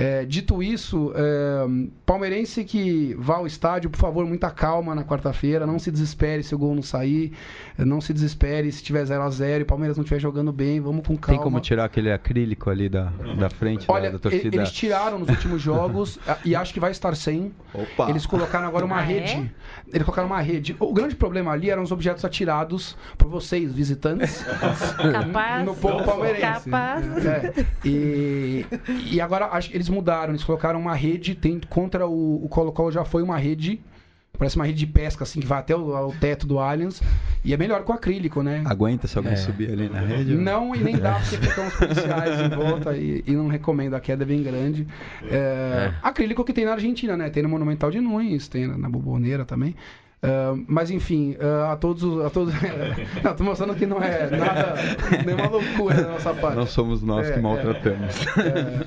É, dito isso, é, palmeirense que vá ao estádio, por favor, muita calma na quarta-feira. Não se desespere se o gol não sair. Não se desespere se tiver 0 a 0 e o Palmeiras não estiver jogando bem. Vamos com calma. Tem como tirar aquele acrílico ali da, da frente Olha, da, da torcida? eles tiraram nos últimos jogos e acho que vai estar sem. Opa. Eles colocaram agora uma Ah, rede. é? Eles colocaram uma rede. O grande problema ali eram os objetos atirados por vocês, visitantes. Capaz. no povo palmeirense. Capaz. É, e, e agora acho que eles mudaram, eles colocaram uma rede, tem, contra o, o Colo-Colo já foi uma rede, parece uma rede de pesca, assim, que vai até o, ao teto do Allianz, e é melhor com acrílico, né? Aguenta se alguém É. subir ali na rede? Não, e nem dá, porque ficam os policiais em volta e, e não recomendo, a queda é bem grande. É, Acrílico que tem na Argentina, né? Tem no Monumental de Nunes, tem na Boboneira também. Ah, mas enfim, ah, a todos. os- A todos não, tô mostrando que não é nada, nenhuma loucura da nossa parte. Não somos nós É, que é. maltratamos. É,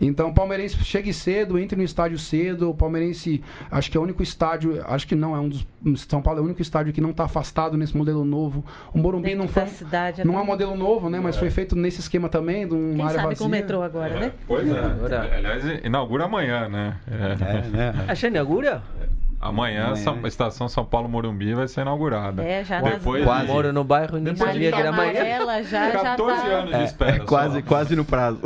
então, o palmeirense chegue cedo, entre no estádio cedo. O palmeirense, acho que é o único estádio, acho que não, é um dos. São Paulo é o único estádio que não está afastado nesse modelo novo. O Morumbi Dentro não foi. da cidade. Não é um modelo novo, né? Mas foi feito nesse esquema também, de uma Quem área sabe vazia. com o metrô agora, né? Pois é. Aliás, inaugura amanhã, né? É. É, né? Ah, já inaugura? Amanhã. São- a estação São Paulo Morumbi vai ser inaugurada. É, já Depois nas... de- Moro no bairro e de sabia que era amanhã. já, já 14 tá... anos de É, espera. é quase, quase no prazo.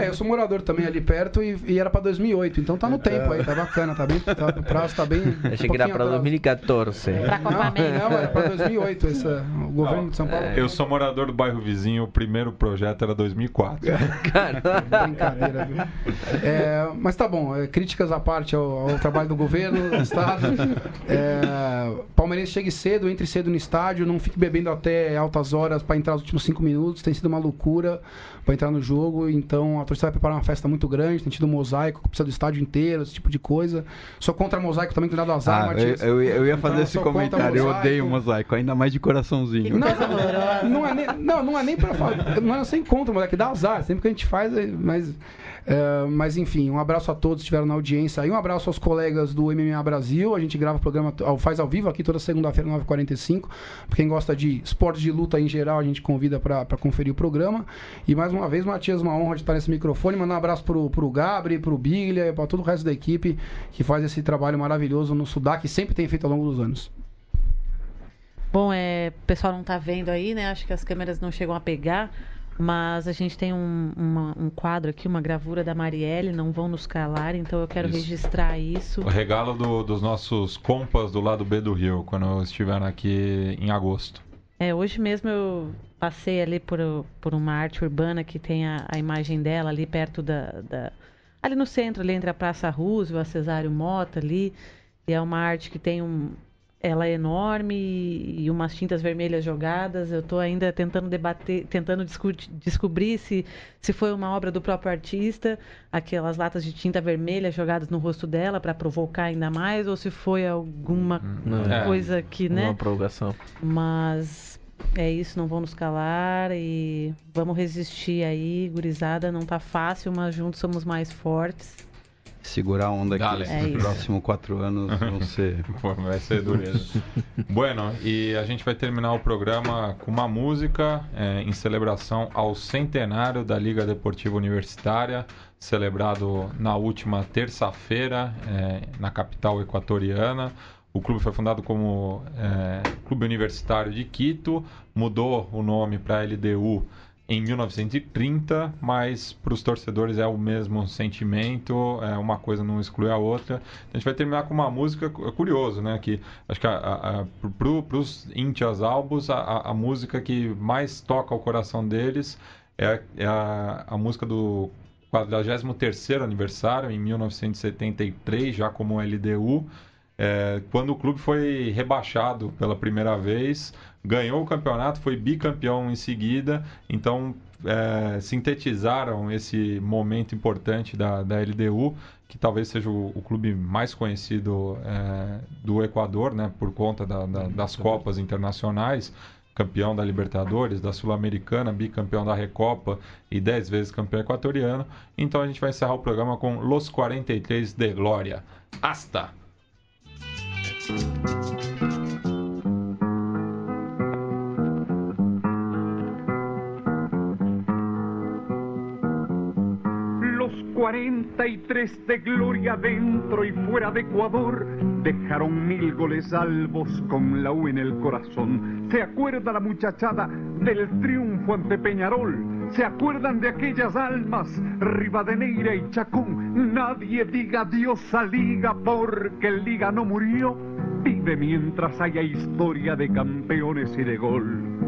É, eu sou morador também ali perto e, e era pra 2008, então tá no tempo aí, tá bacana, tá bem. Tá, o prazo tá bem. um Achei que era para atrás. 2014. Pra Copa Não, não, era pra 2008, essa, o governo de São Paulo. Eu sou morador do bairro vizinho, o primeiro projeto era 2004. Brincadeira, viu? É, mas tá bom, é, críticas à parte ao, ao trabalho do governo, É, palmeirense chegue cedo, entre cedo no estádio, não fique bebendo até altas horas para entrar nos últimos cinco minutos. Tem sido uma loucura para entrar no jogo. Então a torcida vai preparar uma festa muito grande. Tem tido um mosaico, que precisa do estádio inteiro, esse tipo de coisa. Sou contra mosaico também, que dá do azar, Ah, eu, Matias. eu, eu ia fazer Então, esse comentário. Eu mosaico. odeio mosaico, ainda mais de coraçãozinho. Não, horrorosa. não é nem, não, não é nem pra falar. Não é sem contra, que dá azar. Sempre que a gente faz, mas. É, mas enfim, um abraço a todos que estiveram na audiência aí. Um abraço aos colegas do MMA Brasil. A gente grava o programa, faz ao vivo aqui toda segunda-feira, 9h45. Pra quem gosta de esportes de luta em geral, a gente convida pra conferir o programa. E mais uma vez, Matias, uma honra de estar nesse microfone. Mandar um abraço pro, pro Gabri, pro Biglia, pra todo o resto da equipe que faz esse trabalho maravilhoso no Sudac, que sempre tem feito ao longo dos anos. Bom, é, o pessoal não tá vendo aí, né? Acho que as câmeras não chegam a pegar. Mas a gente tem um, uma- um quadro aqui, uma gravura da Marielle, não vão nos calar, então eu quero Isso. registrar isso. O regalo do- dos nossos compas do lado B do Rio, quando estiveram aqui em agosto. É, hoje mesmo eu passei ali por, por uma arte urbana que tem a, a imagem dela ali perto da, da- Ali no centro, ali entre a Praça Roosevelt, a Cesário Mota ali. E é uma arte que tem um. Ela é enorme e, umas tintas vermelhas jogadas. Eu estou ainda tentando debater, tentando descobrir se, se foi uma obra do próprio artista, aquelas latas de tinta vermelha jogadas no rosto dela para provocar ainda mais, ou se foi alguma É. coisa que, né? Uma provocação. Mas é isso, não vão nos calar e vamos resistir aí, gurizada. Não tá fácil, mas juntos somos mais fortes. Segurar a onda Dale. aqui. É Nos isso. próximos quatro anos vão ser. Pô, vai ser dureza. bueno, e a gente vai terminar o programa com uma música é, em celebração ao centenário da Liga Deportiva Universitária, celebrado na última terça-feira é, na capital equatoriana. O clube foi fundado como é, Clube Universitário de Quito, mudou o nome para LDU em 1930, mas para os torcedores é o mesmo sentimento, é uma coisa não exclui a outra. A gente vai terminar com uma música cu- curioso, né? Que acho que para os íntias albos, a, a- a música que mais toca o coração deles é, é a, a música do 43º aniversário, em 1973, já como LDU. É, quando o clube foi rebaixado pela primeira vez, ganhou o campeonato, foi bicampeão em seguida, então é, sintetizaram esse momento importante da, da LDU, que talvez seja o, o clube mais conhecido é, do Equador, né, por conta da- da- das Copas internacionais. Campeão da Libertadores, da Sul-Americana, bicampeão da Recopa e dez vezes campeão equatoriano. Então a gente vai encerrar o programa com Los 43 de Glória. Hasta! Los 43 de gloria dentro y fuera de Ecuador dejaron mil goles salvos con la U en el corazón. ¿Se acuerda la muchachada del triunfo ante Peñarol? ¿Se acuerdan de aquellas almas, Rivadeneira y Chacón? Nadie diga Dios a Liga porque el Liga no murió. Vive mientras haya historia de campeones y de gol.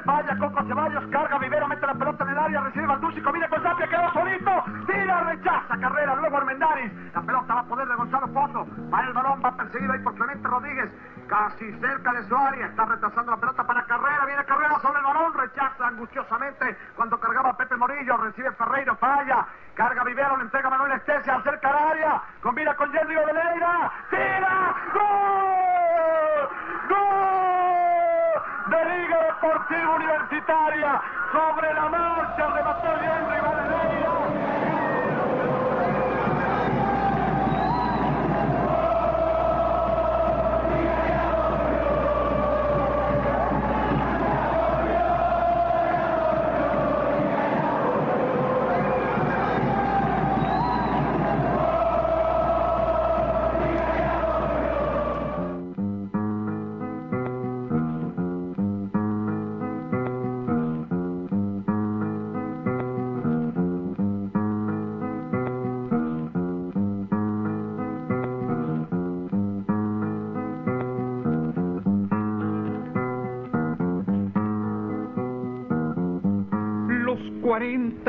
Córner, vaya Coco Ceballos, carga Vivero, mete la pelota en el área, recibe Balducci, combina con Zapia, quedó solito, tira, rechaza, carrera, luego Armendáriz, la pelota va a poder de Gonzalo Pozo, va el balón, va perseguido ahí por Clemente Rodríguez, casi cerca de su área, está retrasando la pelota para carrera, viene carrera sobre el balón, rechaza angustiosamente cuando cargaba Pepe Morillo, recibe Ferreiro, falla, carga Vivero, le entrega Manuel Estesia, acerca al área, combina con Jerry Odeleira, tira, gol, gol de Liga Deportiva Universitaria. Sobre la marcha remató Henry Valeria.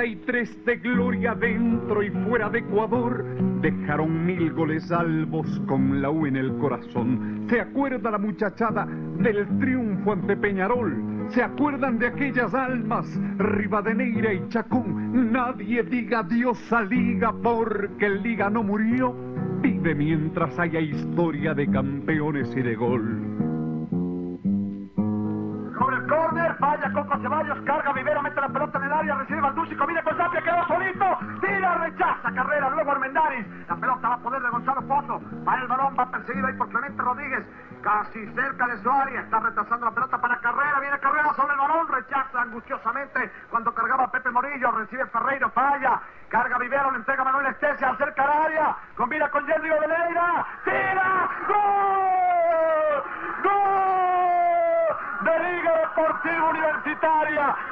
43 de gloria dentro y fuera de Ecuador dejaron mil goles salvos con la U en el corazón. ¿Se acuerda la muchachada del triunfo ante Peñarol? ¿Se acuerdan de aquellas almas, Rivadeneira y Chacón? Nadie diga Dios a Liga porque el Liga no murió. Vive mientras haya historia de campeones y de gol. Sobre el córner, vaya Coco Ceballos, carga Vivero, área, recibe Balducci, combina con Zapia, quedó solito, tira, rechaza, carrera, luego Armendáriz, la pelota va a poder de Gonzalo Pozo, va el balón, va perseguido ahí por Clemente Rodríguez, casi cerca de su área, está retrasando la pelota para carrera, viene carrera sobre el balón, rechaza angustiosamente cuando cargaba Pepe Morillo, recibe Ferreiro, falla, carga Vivero, le entrega Manuel Estesia, acerca al área, combina con Jerry Odeleira, tira, gol, gol de Liga Deportiva Universitaria.